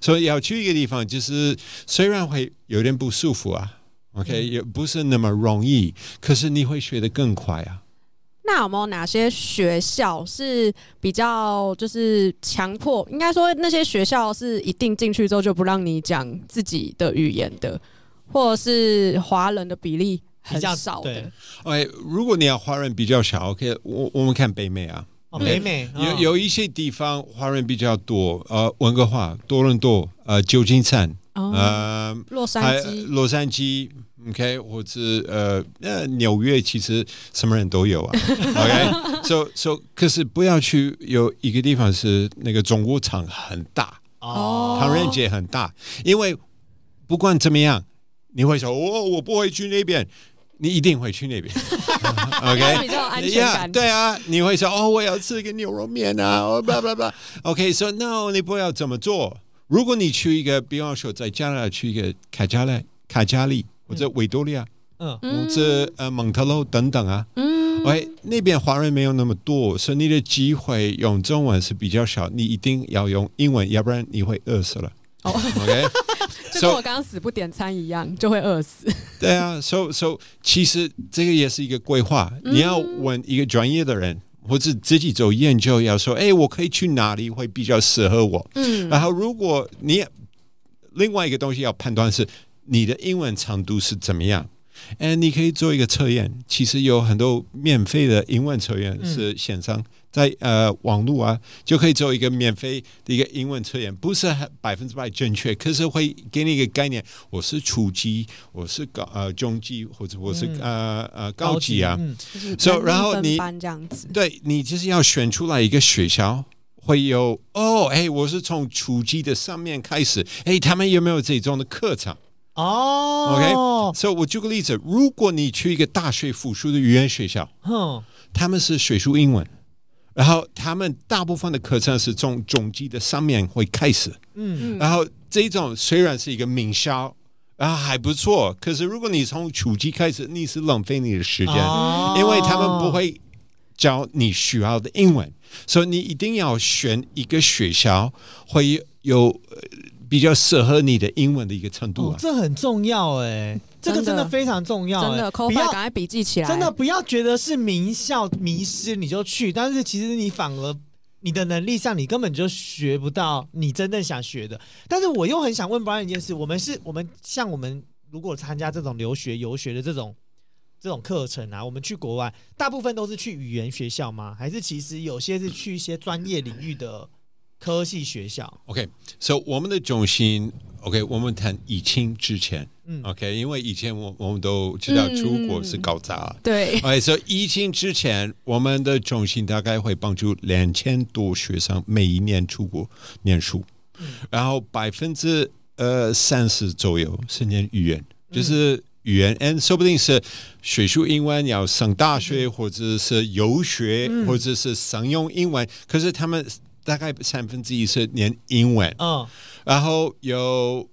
所以要去一个地方，就是虽然会有点不舒服啊。OK，也不是那么容易，可是你会学得更快啊。那有没有哪些学校是比较就是强迫？应该说那些学校是一定进去之后就不让你讲自己的语言的，或者是华人的比例很少的。OK，如果你要华人比较少，OK，我我们看北美啊，哦、北美、嗯、有有一些地方华人比较多，呃，温哥华、多伦多、呃，旧金山，哦、呃，洛杉矶，洛杉矶。OK，或者呃呃纽约其实什么人都有啊。OK，so so 可是不要去有一个地方是那个中国场很大哦，唐人街很大，因为不管怎么样，你会说我、哦、我不会去那边，你一定会去那边，OK？比较安全感。Yeah, 对啊，你会说哦，我要吃个牛肉面啊，哦，不不不，OK？So no，你不要这么做。如果你去一个，比方说在加拿大去一个卡加利、卡加利或者维多利亚，嗯，或者呃蒙特娄等等啊，嗯，OK？那边华人没有那么多，所以你的机会用中文是比较少。你一定要用英文，要不然你会饿死了。哦，OK？就跟我刚刚死不点餐一样，就会饿死。对啊，so so，其实这个也是一个规划。你要问一个专业的人，或者自己做研究，要说，哎，我可以去哪里会比较适合我？嗯。然后，如果你另外一个东西要判断是你的英文程度是怎么样，哎，你可以做一个测验。其实有很多免费的英文测验是线上。在呃网络啊，就可以做一个免费的一个英文测验，不是百分之百正确，可是会给你一个概念。我是初级，我是高呃中级，或者我是、嗯、呃呃高级啊。所以、嗯 so, 然后你这样子，对你就是要选出来一个学校，会有哦，哎，我是从初级的上面开始，哎，他们有没有这种的课程？哦，OK，所以我举个例子，如果你去一个大学附属的语言学校，嗯，他们是学术英文。然后他们大部分的课程是从中级的上面会开始，嗯，然后这种虽然是一个名校，然后还不错，可是如果你从初级开始，你是浪费你的时间，哦、因为他们不会教你需要的英文，所以你一定要选一个学校会有比较适合你的英文的一个程度、啊。哦，这很重要哎。这个真的非常重要，真的，不要赶快笔记起来。真的不要觉得是名校迷失你就去，但是其实你反而你的能力上你根本就学不到你真正想学的。但是我又很想问 Brian 一件事：我们是我们像我们如果参加这种留学游学的这种这种课程啊，我们去国外大部分都是去语言学校吗？还是其实有些是去一些专业领域的科系学校？OK，so、okay, 我们的中心 OK，我们谈疫情之前。嗯，OK，因为以前我我们都知道出国是搞砸，嗯，对。哎，所以疫情之前，我们的中心大概会帮助两千多学生每一年出国念书，嗯，然后百分之呃三十左右是念语言，就是语言，嗯，说不定是学术英文要上大学，或者是游学，嗯，或者是商用英文，可是他们大概三分之一是念英文，嗯，然后有。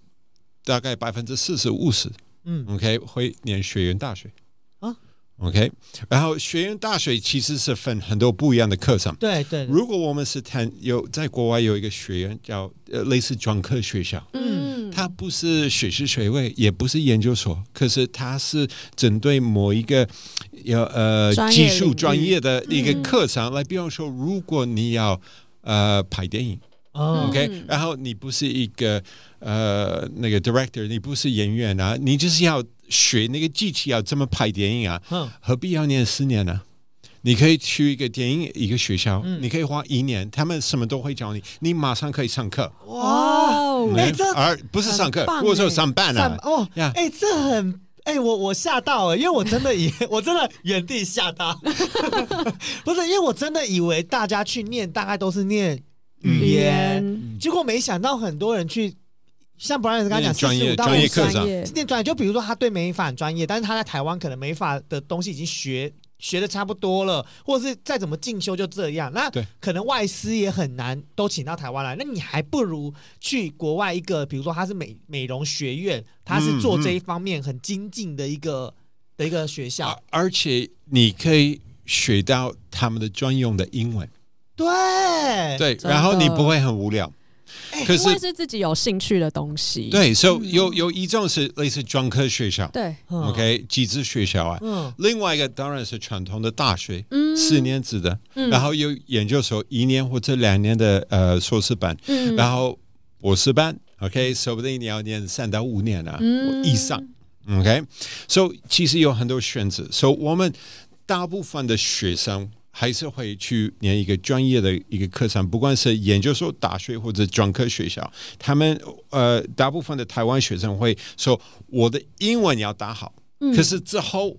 大概百分之四十五十，嗯，OK，会念学院大学啊，OK，然后学院大学其实是分很多不一样的课程，对对。如果我们是谈有在国外有一个学院叫呃类似专科学校，嗯，它不是学士学位，也不是研究所，可是它是针对某一个有呃技术专业的一个课程来，比方说，如果你要呃拍电影。Oh, OK，然后你不是一个呃那个 director，你不是演员啊，你就是要学那个机器要怎么拍电影啊？何必要念四年呢？你可以去一个电影一个学校，嗯、你可以花一年，他们什么都会教你，你马上可以上课。哇，哎，这而不是上课，或者说上班啊？哦，哎，这很哎，我我吓到了，因为我真的以 我真的原地吓到，不是因为我真的以为大家去念大概都是念。语言，结果没想到很多人去，像 Brian 刚才讲四十五到五十专业，念专业，就比如说他对美发很专业，但是他在台湾可能美发的东西已经学学的差不多了，或者是再怎么进修就这样，那可能外师也很难都请到台湾来，那你还不如去国外一个，比如说他是美美容学院，他是做这一方面很精进的一个、嗯、的一个学校，而且你可以学到他们的专用的英文。对对，然后你不会很无聊，可是是自己有兴趣的东西。对，所以有有一种是类似专科学校，对，OK，技职学校啊。嗯，另外一个当然是传统的大学，嗯，四年制的，然后有研究所一年或者两年的呃硕士班，嗯，然后博士班，OK，说不定你要念三到五年啊以上，OK，所以其实有很多选择，所以我们大部分的学生。还是会去念一个专业的一个课程，不管是研究所、大学或者专科学校，他们呃，大部分的台湾学生会说：“我的英文要打好，嗯、可是之后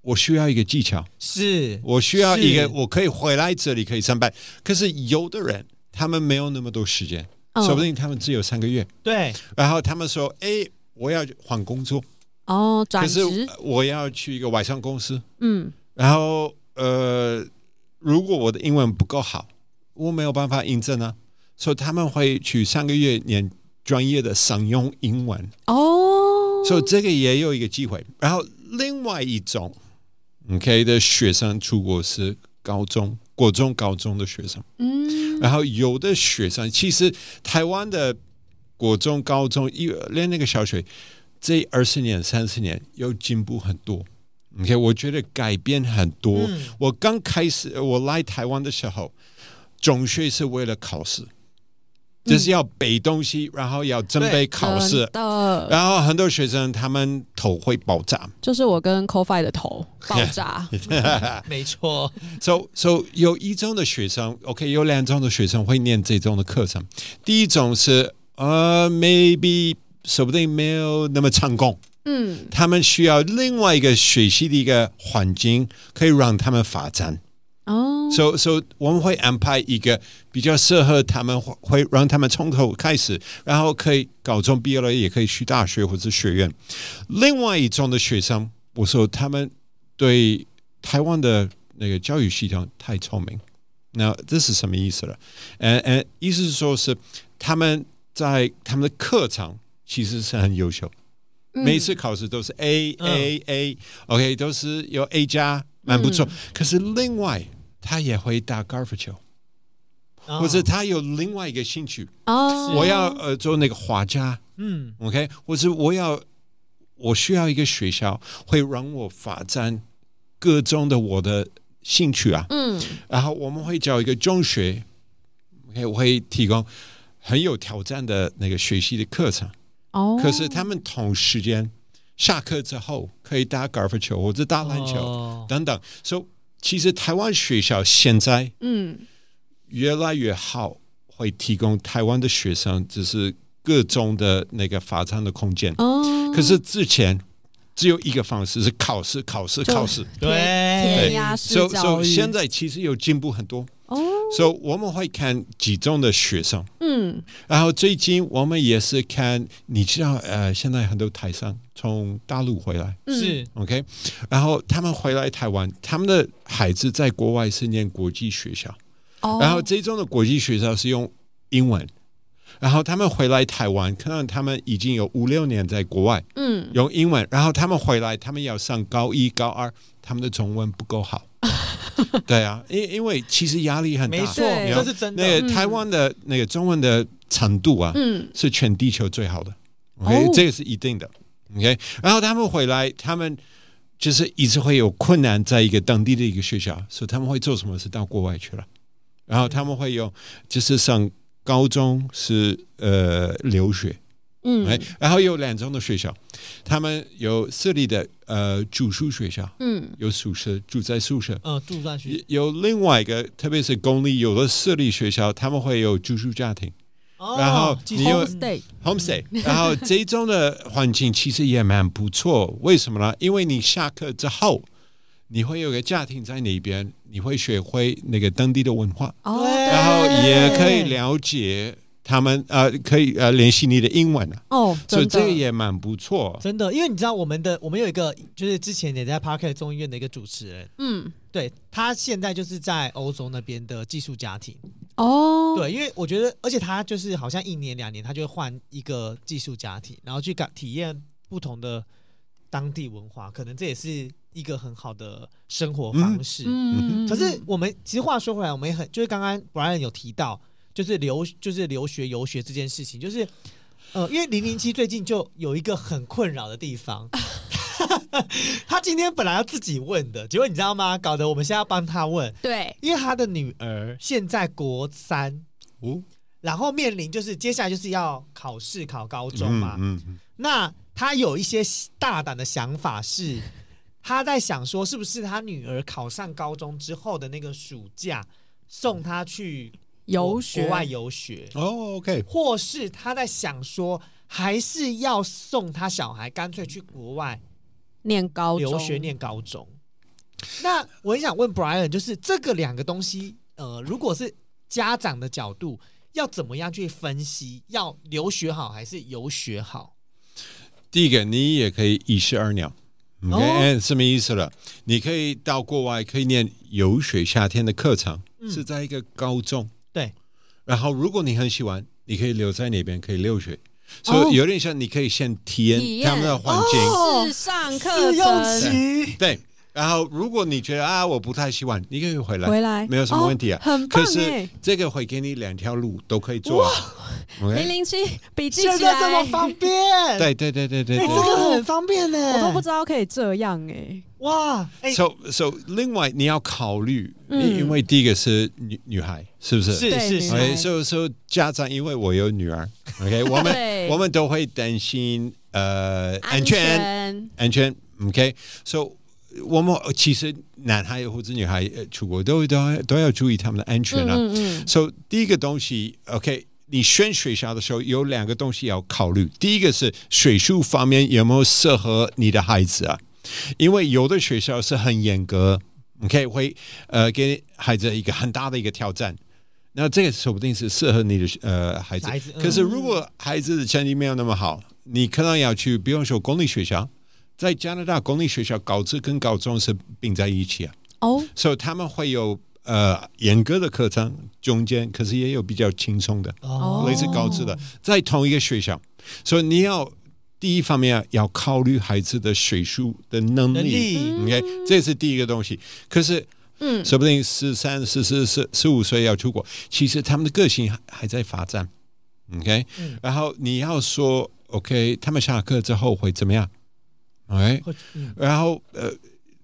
我需要一个技巧，是。我需要一个我可以回来这里可以上班。可是有的人他们没有那么多时间，哦、说不定他们只有三个月。对，然后他们说：‘哎，我要换工作。’哦，转职。可是我要去一个外商公司，嗯，然后呃，如果我的英文不够好，我没有办法应证啊，所以他们会去上个月念专业的商用英文。哦，所以这个也有一个机会。然后另外一种，OK 的学生出国是高中、国中、高中的学生，嗯，然后有的学生其实台湾的国中、高中一连那个小学。这二十年、三十年有进步很多，OK，我觉得改变很多。嗯、我刚开始我来台湾的时候，中学是为了考试，嗯、就是要背东西，然后要准备考试，然后很多学生他们头会爆炸，就是我跟 Coffee 的头爆炸，没错。So so 有一中的学生，OK，有两种的学生会念这种的课程。第一种是呃、uh,，maybe。说不定没有那么成功，嗯，他们需要另外一个学习的一个环境，可以让他们发展。哦，所以所以我们会安排一个比较适合他们，会让他们从头开始，然后可以高中毕业了也可以去大学或者学院。另外一种的学生，我说他们对台湾的那个教育系统太聪明，那这是什么意思了？呃呃，意思是说是他们在他们的课程。其实是很优秀，每一次考试都是 A、嗯、A A，OK，、okay, 都是有 A 加，蛮不错。嗯、可是另外他也会打高尔夫球，哦、或者他有另外一个兴趣哦，我要呃做那个画家，嗯，OK，或者我要我需要一个学校会让我发展各种的我的兴趣啊，嗯，然后我们会教一个中学，OK，我会提供很有挑战的那个学习的课程。哦，可是他们同时间下课之后可以打高尔夫球或者打篮球等等，所以、oh. so, 其实台湾学校现在嗯越来越好，会提供台湾的学生就是各种的那个发展的空间。哦，oh. 可是之前只有一个方式是考试，考试，考试，对，填鸭式教育。所以，所以现在其实有进步很多。哦，所以我们会看几中的学生，嗯，然后最近我们也是看，你知道，呃，现在很多台商从大陆回来，是。OK，然后他们回来台湾，他们的孩子在国外是念国际学校，哦，然后这种的国际学校是用英文，然后他们回来台湾，可能他们已经有五六年在国外，嗯，用英文，然后他们回来，他们要上高一、高二，他们的中文不够好。对啊，因因为其实压力很大，没错，这是真的。那个台湾的那个中文的程度啊，嗯，是全地球最好的，OK，这个是一定的，OK。然后他们回来，他们就是一直会有困难，在一个当地的一个学校，所以他们会做什么？事到国外去了，然后他们会有就是上高中是呃留学。嗯，哎，然后有两种的学校，他们有私立的呃住宿学校，嗯，有宿舍住在宿舍，嗯，住在。有另外一个，特别是公立有的私立学校，他们会有住宿家庭，哦、然后你有 homestay homestay，然后这种的环境其实也蛮不错。为什么呢？因为你下课之后，你会有个家庭在那边，你会学会那个当地的文化，哦，然后也可以了解。他们呃可以呃联系你的英文啊，哦，所以这个也蛮不错，真的，因为你知道我们的我们有一个就是之前也在 Parker 中医院的一个主持人，嗯，对，他现在就是在欧洲那边的寄宿家庭，哦，对，因为我觉得，而且他就是好像一年两年他就会换一个寄宿家庭，然后去感体验不同的当地文化，可能这也是一个很好的生活方式。嗯，可是我们其实话说回来，我们也很就是刚刚 Brian 有提到。就是留就是留学游学这件事情，就是呃，因为零零七最近就有一个很困扰的地方，他今天本来要自己问的，结果你知道吗？搞得我们现在要帮他问。对，因为他的女儿现在国三，哦，然后面临就是接下来就是要考试考高中嘛。嗯嗯。那他有一些大胆的想法是，他在想说，是不是他女儿考上高中之后的那个暑假送他去。游学，国外游学哦、oh，OK，或是他在想说，还是要送他小孩，干脆去国外念高中留学念高中。那我很想问 Brian，就是这个两个东西，呃，如果是家长的角度，要怎么样去分析，要留学好还是游学好？第一个，你也可以一石二鸟。OK，、哦、什么意思了？你可以到国外可以念游学夏天的课程，嗯、是在一个高中。对。然后，如果你很喜欢，你可以留在那边，可以留学。所以有点像，你可以先体验他们的环境。是上课程。对。然后，如果你觉得啊，我不太喜欢，你可以回来，回来没有什么问题啊。哦、很棒。可是这个会给你两条路都可以做。零零七笔记现在这么方便。对对对对对，这个很方便呢，我都不知道可以这样哎。哇，so so，另外你要考虑，因为第一个是女女孩，是不是？是是是。哎，so so，家长，因为我有女儿，OK，我们我们都会担心呃安全安全，OK，so。我们其实男孩或者女孩出国都都都要注意他们的安全啊。嗯嗯。所以第一个东西，OK，你选学校的时候有两个东西要考虑。第一个是学术方面有没有适合你的孩子啊？因为有的学校是很严格，OK，会呃给孩子一个很大的一个挑战。那这个说不定是适合你的呃孩子。孩子。可是如果孩子的成绩没有那么好，你可能要去，比方说公立学校。在加拿大公立学校，高职跟高中是并在一起啊。哦，所以他们会有呃严格的课程，中间可是也有比较轻松的，哦，类似高职的，在同一个学校。所以你要第一方面要考虑孩子的学术的能力，能力，OK，这是第一个东西。可是，嗯，说不定十三、十四、十十五岁要出国，其实他们的个性还还在发展，OK，嗯。然后你要说 OK，他们下课之后会怎么样？哎，然后呃，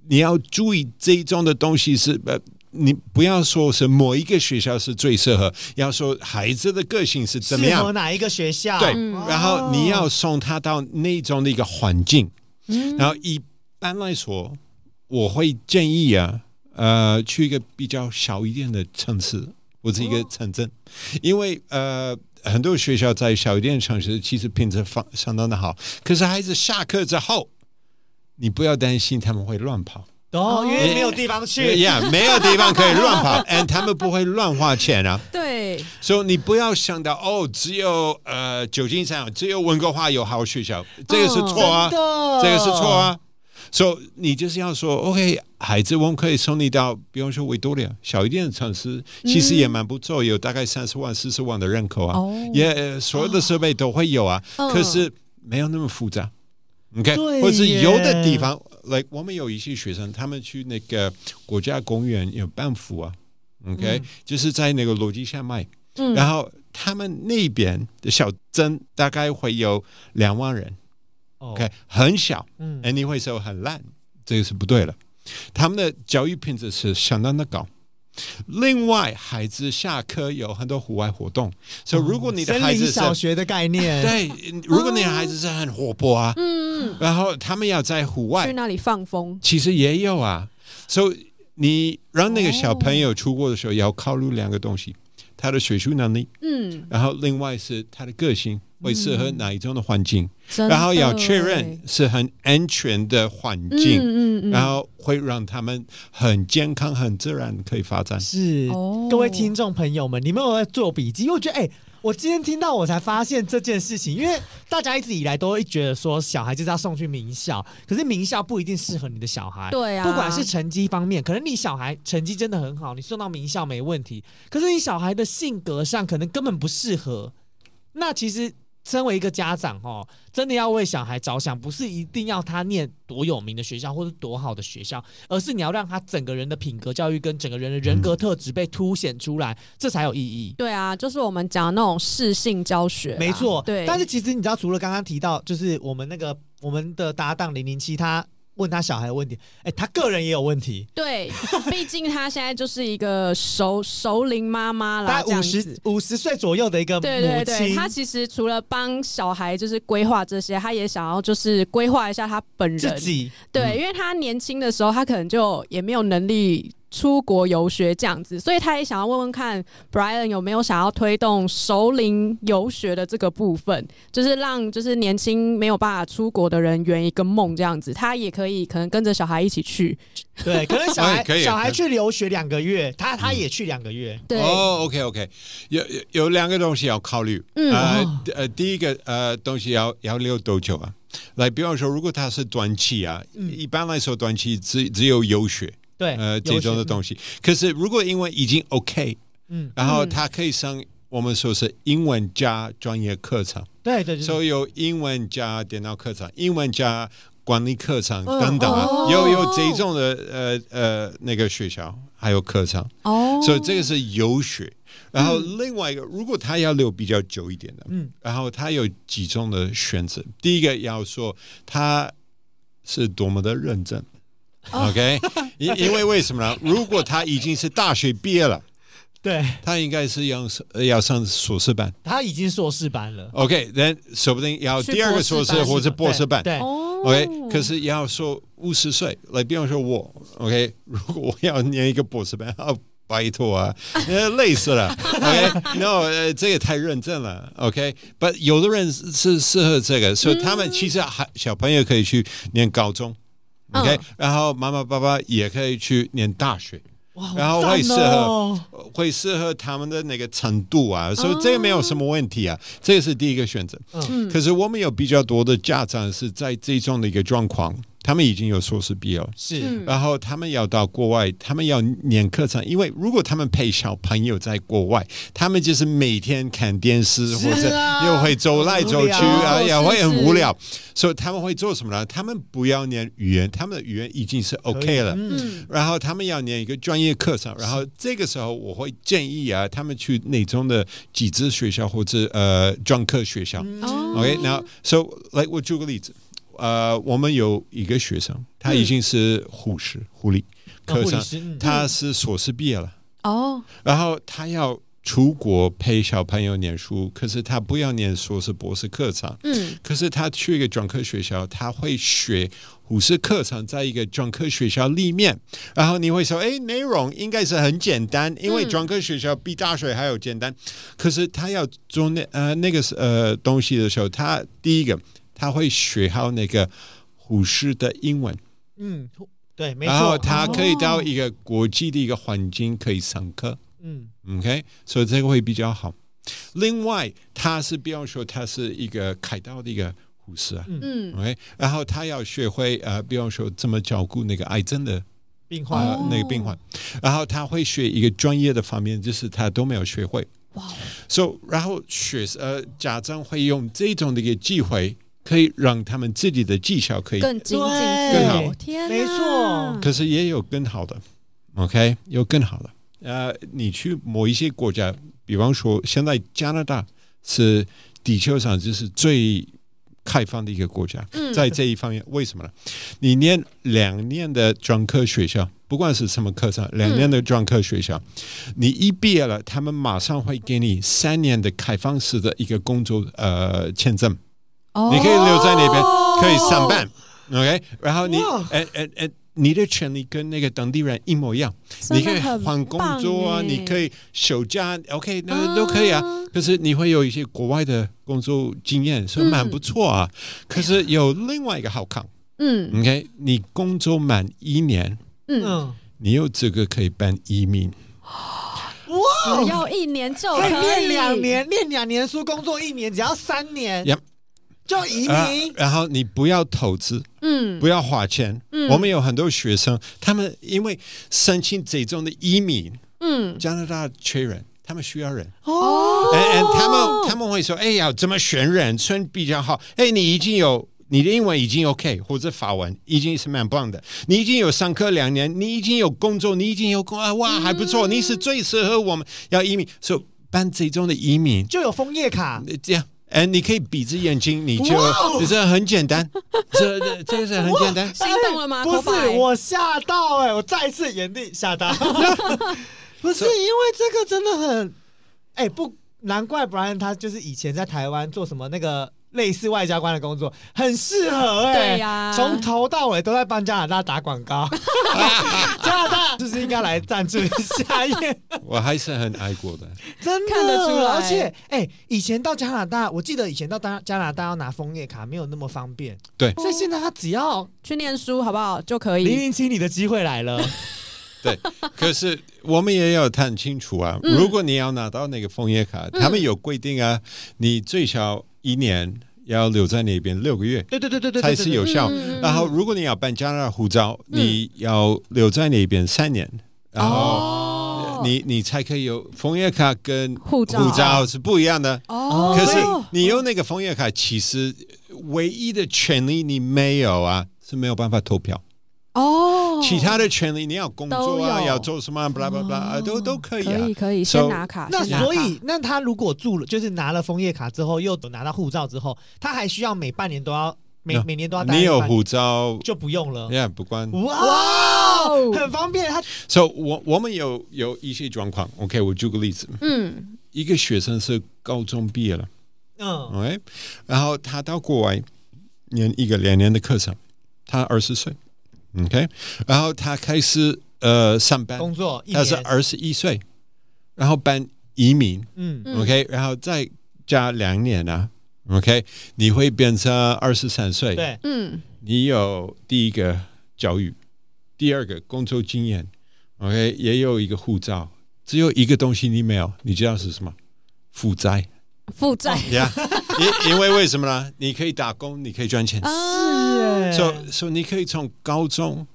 你要注意这一种的东西是呃，你不要说是某一个学校是最适合，要说孩子的个性是怎么样，适合哪一个学校？对，然后你要送他到那种的一个环境。嗯，然后一般来说，我会建议啊，呃，去一个比较小一点的城市或者一个城镇，因为呃。很多学校在小一点的城市其实品质放相当的好，可是孩子下课之后，你不要担心他们会乱跑。哦，因为没有地方去，呀，没有地方可以乱跑，and 他们不会乱花钱啊。对，所以你不要想到哦，只有呃旧金山只有温哥华有好学校，这个是错啊，这个是错啊。所以你就是要说，OK，孩子，我们可以送你到，比方说维多利亚小一点的城市，其实也蛮不错，有大概三十万、四十万的人口啊，也所有的设备都会有啊，可是没有那么复杂。OK，或者是有的地方，like 我们有一些学生，他们去那个国家公园有班夫啊，OK，就是在那个逻辑下卖，然后他们那边的小镇大概会有两万人。OK，很小，嗯，Anyway，时候很烂，这个是不对了。他们的教育品质是相当的高。另外，孩子下课有很多户外活动，所以如果你的孩子是小学的概念，对，如果你的孩子是很活泼啊，嗯，然后他们要在户外去那里放风，其实也有啊。所以你让那个小朋友出国的时候，要考虑两个东西：他的学术能力，嗯，然后另外是他的个性。会适合哪一种的环境，嗯、然后要确认是很安全的环境，嗯嗯嗯、然后会让他们很健康、很自然可以发展。是，哦、各位听众朋友们，你们有在做笔记？因为我觉得，哎，我今天听到我才发现这件事情，因为大家一直以来都会觉得说，小孩就是要送去名校，可是名校不一定适合你的小孩。对啊，不管是成绩方面，可能你小孩成绩真的很好，你送到名校没问题，可是你小孩的性格上可能根本不适合。那其实。身为一个家长，哦，真的要为小孩着想，不是一定要他念多有名的学校或者多好的学校，而是你要让他整个人的品格教育跟整个人的人格特质被凸显出来，这才有意义。对啊，就是我们讲的那种适性教学，没错。对，但是其实你知道，除了刚刚提到，就是我们那个我们的搭档零零七他。问他小孩的问题，哎，他个人也有问题。对，毕竟他现在就是一个熟熟龄妈妈了，大概五十五十岁左右的一个母亲。对对对，他其实除了帮小孩就是规划这些，他也想要就是规划一下他本人自己。对，嗯、因为他年轻的时候，他可能就也没有能力。出国游学这样子，所以他也想要问问看，Brian 有没有想要推动熟龄游学的这个部分，就是让就是年轻没有办法出国的人圆一个梦这样子，他也可以可能跟着小孩一起去。对，可能小孩 小孩去留学两个月，他他也去两个月。对哦，OK OK，有有两个东西要考虑。嗯呃，呃，第一个呃东西要要留多久啊？来，比方说，如果他是短期啊，嗯、一般来说短期只只有游学，对，呃，这种的东西。可是如果英文已经 OK，嗯，然后他可以上我们说是英文加专业课程，对对，所以有英文加电脑课程，英文加管理课程等等啊，哦、有有这种的呃呃那个学校还有课程。哦，所以这个是游学。然后另外一个，如果他要留比较久一点的，嗯，然后他有几种的选择。第一个要说他是多么的认真，哦，OK，因因为为什么呢？如果他已经是大学毕业了，对，他应该是要要上硕士班。他已经硕士班了，OK，那说不定要第二个硕士或者博士班，对，对，OK。可是要说五十岁，来，比方说我，OK，如果我要念一个博士班，拜托啊，累死了。OK，No，呃，这个太认真了。OK，But、okay? 有的人是适合这个，所以他们其实还小朋友可以去念高中。OK，、嗯、然后妈妈爸爸也可以去念大学。哇，然后会适合、哦、会适合他们的那个程度啊，所以这个没有什么问题啊。这个是第一个选择。嗯，可是我们有比较多的家长是在这种的一个状况。他们已经有硕士毕业了，是，然后他们要到国外，他们要念课程，因为如果他们陪小朋友在国外，他们就是每天看电视，啊、或者又会走来走去啊，也会很无聊，所以他们会做什么呢？他们不要念语言，他们的语言已经是 OK 了，嗯，然后他们要念一个专业课程，然后这个时候我会建议啊，他们去那种的几支学校或者呃专科学校，嗯，OK，那 so 来我举个例子。呃，我们有一个学生，他已经是护士、嗯、护理科生，嗯、他是硕士毕业了。哦，然后他要出国陪小朋友念书，可是他不要念硕士、博士课程。嗯，可是他去一个专科学校，他会学护士课程，在一个专科学校里面。然后你会说，哎，内容应该是很简单，因为专科学校比大学还要简单。嗯、可是他要做那呃那个呃东西的时候，他第一个。他会学好那个护士的英文，嗯，对，没错。然后他可以到一个国际的一个环境可以上课，嗯，OK，所以这个会比较好。另外，他是比方说他是一个开刀的一个护士啊，嗯，OK，然后他要学会呃，比方说怎么照顾那个癌症的病患，呃，那个病患，然后他会学一个专业的方面，就是他都没有学会，哇，所以然后学呃家长会用这种的一个机会。可以让他们自己的技巧可以更精进、更好，天没错。可是也有更好的，OK，有更好的。呃，你去某一些国家，比方说，现在加拿大是地球上就是最开放的一个国家，嗯、在这一方面，为什么呢？你念两年的专科学校，不管是什么课程，两年的专科学校，嗯、你一毕业了，他们马上会给你三年的开放式的一个工作呃签证。你可以留在那边，可以上班，OK。然后你，哎哎哎，你的权利跟那个当地人一模一样。你可以换工作啊，你可以休假，OK，那都可以啊。可是你会有一些国外的工作经验，所以蛮不错啊。可是有另外一个好康，嗯，OK，你工作满一年，嗯，你有资格可以办移民。哇，只要一年就可以练两年，练两年书，工作一年，只要三年。就移民、啊，然后你不要投资，嗯，不要花钱。嗯，我们有很多学生，他们因为申请这种的移民，嗯，加拿大缺人，他们需要人哦。哎，他们他们会说，哎呀，怎么选人选比较好？哎，你已经有你的英文已经 OK，或者法文已经是蛮棒的，你已经有上课两年，你已经有工作，你已经有工啊，哇，还不错，你是最适合我们要移民，所以办这种的移民就有枫叶卡，这样。哎，你可以闭着眼睛，你就这很简单，这这这是很简单。心动了吗？不是，我吓到哎，我再次原地吓到。不是因为这个真的很，哎，不难怪 Brian 他就是以前在台湾做什么那个。类似外交官的工作很适合哎、欸，对呀、啊，从头到尾都在帮加拿大打广告，加拿大就是应该来赞助一下耶。我还是很爱国的，真的看得出来。而且，哎、欸，以前到加拿大，我记得以前到加加拿大要拿枫叶卡没有那么方便，对，所以现在他只要去念书，好不好就可以。零零七，你的机会来了。对，可是我们也要看清楚啊，如果你要拿到那个枫叶卡，嗯、他们有规定啊，你最少。一年要留在那边六个月，对对对对对，才是有效。然后如果你要办加拿大护照，你要留在那边三年，然后你你才可以有枫叶卡跟护照是不一样的。哦，可是你用那个枫叶卡，其实唯一的权利你没有啊，是没有办法投票。哦，其他的权利你要工作啊，要做什么，巴拉巴拉，都都可以啊。可以可以，先拿卡。那所以，那他如果住了，就是拿了枫叶卡之后，又拿到护照之后，他还需要每半年都要每每年都要。你有护照就不用了。Yeah，不关。哇，很方便。他，So 我我们有有一些状况。OK，我举个例子。嗯，一个学生是高中毕业了。嗯，OK，然后他到国外念一个两年的课程，他二十岁。OK，然后他开始呃上班。工作，他是二十一岁，然后办移民，嗯，OK，然后再加两年啊，OK，你会变成二十三岁，对，嗯，你有第一个教育，第二个工作经验，OK，也有一个护照，只有一个东西你没有，你知道是什么？负债，负债，呀，因因为为什么呢？你可以打工，你可以赚钱。所以，所以你可以从高中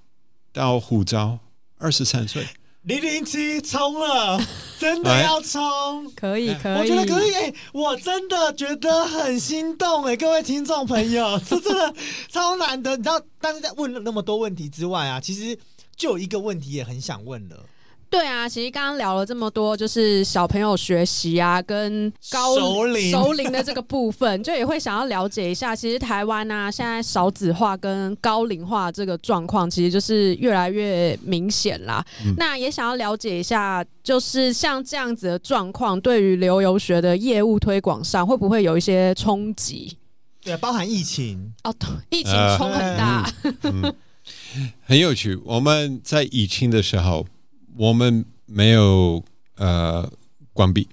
到护照，二十三岁，零零七冲了，真的要冲，可以可以，我觉得可以，欸，我真的觉得很心动哎，各位听众朋友，这真的超难得，你知道，但是在问了那么多问题之外啊，其实就有一个问题也很想问了。对啊，其实刚刚聊了这么多，就是小朋友学习啊，跟高熟龄熟龄的这个部分，就也会想要了解一下。其实台湾啊，现在少子化跟高龄化这个状况，其实就是越来越明显啦。嗯、那也想要了解一下，就是像这样子的状况，对于留游学的业务推广上，会不会有一些冲击？对，包含疫情哦，疫情冲很大，呃嗯嗯，很有趣。我们在疫情的时候。我们没有呃关闭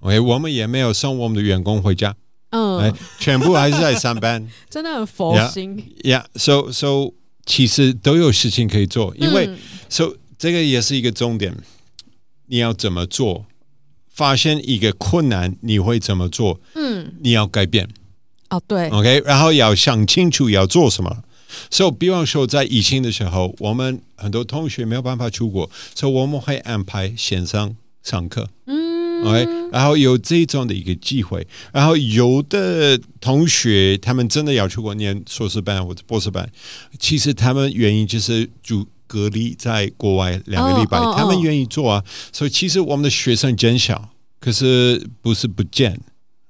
，OK，我们也没有送我们的员工回家，嗯，全部还是在上班，真的很佛心，Yeah，so so 其实都有事情可以做，因为、嗯、so 这个也是一个重点，你要怎么做？发现一个困难，你会怎么做？嗯，你要改变，哦对，OK，然后要想清楚要做什么。所以，比方说，在疫情的时候，我们很多同学没有办法出国，所以我们会安排线上上课。嗯，OK，然后有这种的一个机会，然后有的同学他们真的要出国念硕士班或者博士班，其实他们愿意就是住隔离在国外两个礼拜，他们愿意做啊。所以，其实我们的学生减少，可是不是不见。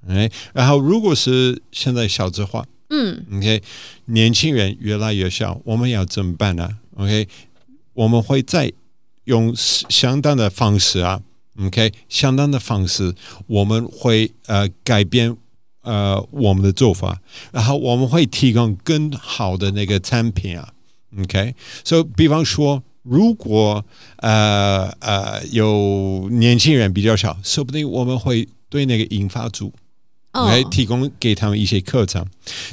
哎，然后如果是现在小资化。嗯，OK，年轻人越来越少，我们要怎么办呢？OK，我们会再用相当的方式啊，OK，相当的方式，我们会呃改变呃我们的做法，然后我们会提供更好的那个产品啊，OK，所以比方说，如果呃呃有年轻人比较少，说不定我们会对那个引发组。OK，提供给他们一些课程。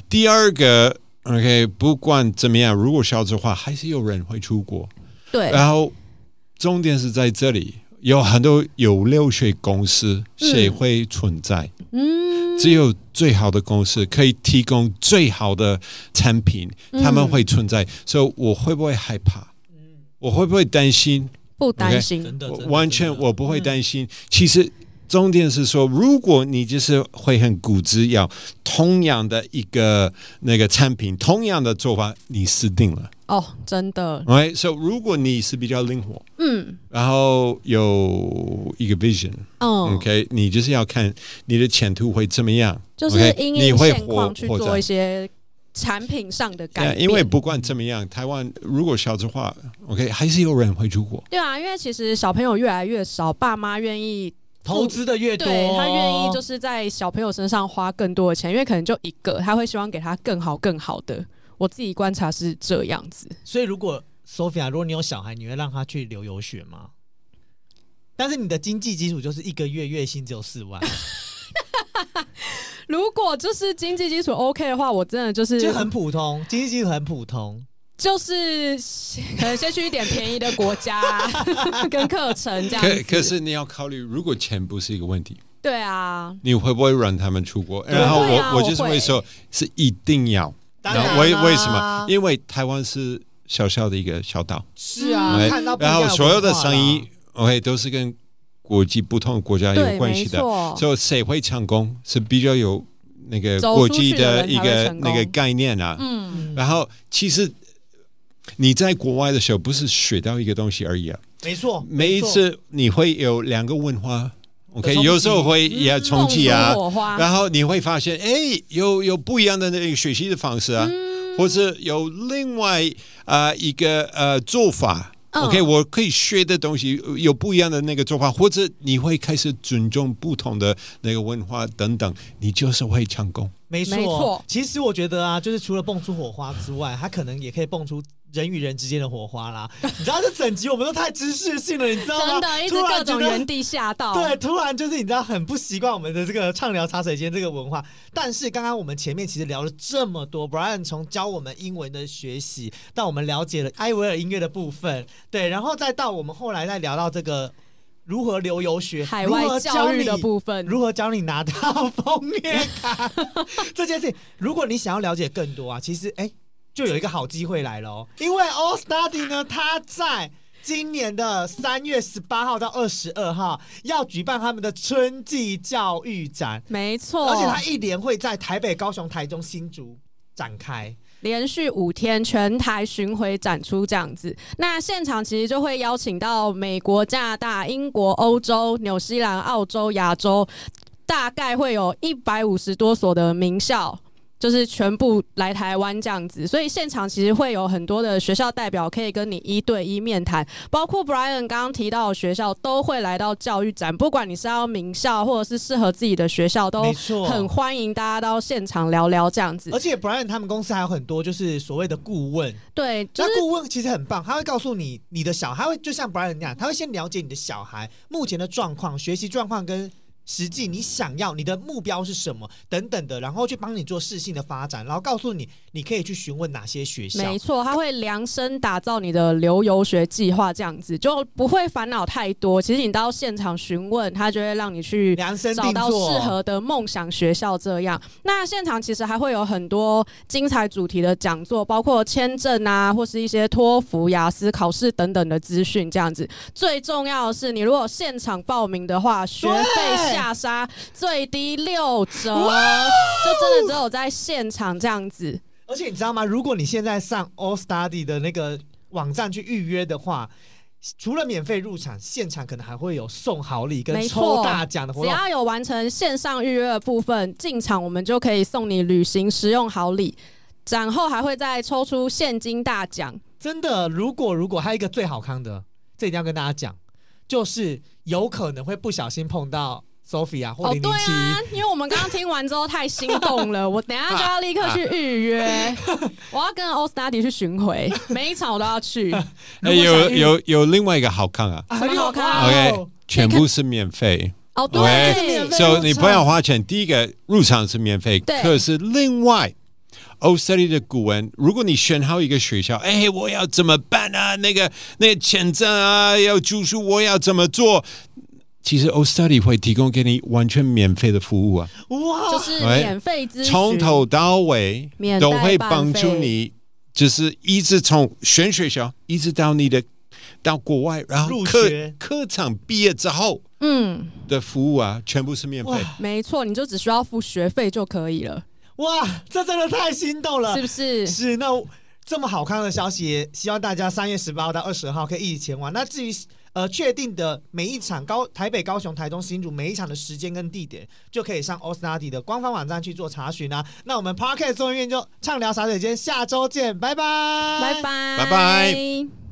第二个，OK，不管怎么样，如果少子化，还是有人会出国。对。然后重点是在这里，有很多有留学公司，谁会存在？嗯。只有最好的公司可以提供最好的产品，他们会存在。所以，我会不会害怕？我会不会担心？不担心。完全我不会担心。其实。重点是说，如果你就是会很固执，要同样的一个那个产品，同样的做法，你死定了。哦，真的。哎，所以如果你是比较灵活，嗯，然后有一个 vision，哦，OK，你就是要看你的前途会怎么样，就是因应现况去做一些产品上的改变。因为不管怎么样，台湾如果小子化，OK，还是有人会出国。对啊，因为其实小朋友越来越少，爸妈愿意。投资的越多，他愿意就是在小朋友身上花更多的钱，因为可能就一个，他会希望给他更好、更好的。我自己观察是这样子。所以，如果 Sophia，如果你有小孩，你会让他去留游学吗？但是你的经济基础就是一个月月薪只有四万。如果就是经济基础 OK 的话，我真的就是就很普通，经济基础很普通。就是可能先去一点便宜的国家 跟课程这样。可可是你要考虑，如果钱不是一个问题，对啊，你会不会让他们出国？然后我、啊、我就是会说，是一定要。然后为为什么？因为台湾是小小的一个小岛。是啊，看到然后所有的生意，OK，都是跟国际不同的国家有关系的。所以谁会成功是比较有那个国际的一个那个概念啊。嗯。然后其实你在国外的时候，不是学到一个东西而已啊。没错。每一次你会有两个文化。OK，有时候会也冲击啊，然后你会发现，哎，有有不一样的那个学习的方式啊，嗯、或者有另外啊、呃、一个呃做法。OK，我可以学的东西有不一样的那个做法，或者你会开始尊重不同的那个文化等等，你就是会成功。没错，没错。其实我觉得啊，就是除了蹦出火花之外，它可能也可以蹦出。人与人之间的火花啦，你知道这整集我们都太知识性了，你知道吗？真的，一直各种原地吓到。对，突然就是你知道很不习惯我们的这个畅聊茶水间这个文化。但是刚刚我们前面其实聊了这么多，Brian 从教我们英文的学习，到我们了解了艾维尔音乐的部分，对，然后再到我们后来再聊到这个如何留游学、海外教育的部分，如何教你拿到封面卡 这件事情。如果你想要了解更多啊，其实哎。就有一个好机会来了哦，因为 All Study 呢，他在今年的三月十八号到二十二号要举办他们的春季教育展，没错，而且他一连会在台北、高雄、台中、新竹展开，连续五天全台巡回展出这样子。那现场其实就会邀请到美国、加拿大、英国、欧洲、纽西兰、澳洲、亚洲，大概会有一百五十多所的名校。就是全部来台湾这样子，所以现场其实会有很多的学校代表可以跟你一对一面谈，包括 Brian 刚刚提到的学校都会来到教育展，不管你是要名校或者是适合自己的学校，都很欢迎大家到现场聊聊这样子。而且 Brian 他们公司还有很多就是所谓的顾问，对，就是、那顾问其实很棒，他会告诉你你的小孩，他会就像 Brian 那样，他会先了解你的小孩目前的状况、学习状况跟。实际你想要你的目标是什么等等的，然后去帮你做适性的发展，然后告诉你你可以去询问哪些学校。没错，他会量身打造你的留游学计划，这样子就不会烦恼太多。其实你到现场询问，他就会让你去量身找到适合的梦想学校。这样，那现场其实还会有很多精彩主题的讲座，包括签证啊，或是一些托福、雅思考试等等的资讯。这样子，最重要的是，你如果现场报名的话，学费下杀最低六折，就真的只有在现场这样子。而且你知道吗？如果你现在上 All Study 的那个网站去预约的话，除了免费入场，现场可能还会有送好礼跟抽大奖的活动。只要有完成线上预约的部分，进场我们就可以送你旅行实用好礼。展后还会再抽出现金大奖。真的，如果如果还有一个最好康的，这一定要跟大家讲，就是有可能会不小心碰到。Sophia 或零零七，因为我们刚刚听完之后太心动了，我等一下就要立刻去预约，我要跟 All Study 去巡回，每一场我都要去。欸、有有有另外一个好看啊，很好看，OK，全部是免费。哦，对，所以、你不要花钱，第一个入场是免费，可是另外 All Study 的古文，如果你选好一个学校，哎、欸，我要怎么办啊？那个那个签证啊，要住宿，我要怎么做？其实 All Study 会提供给你完全免费的服务啊，哇，就是免费咨询，从头到尾都会帮助你，就是一直从选学校，一直到你的到国外，然后课课程毕业之后，嗯，的服务啊，全部是免费，没错，你就只需要付学费就可以了。哇，这真的太心动了，是不是？是，那这么好看的消息，希望大家三月十八号到二十号可以一起前往。那至于。呃，确定的每一场高台北、高雄、台中、新竹每一场的时间跟地点，就可以上 All Study 的官方网站去做查询啊。那我们 Parket 众议院就畅聊洒水间，下周见，拜拜，拜拜，拜拜。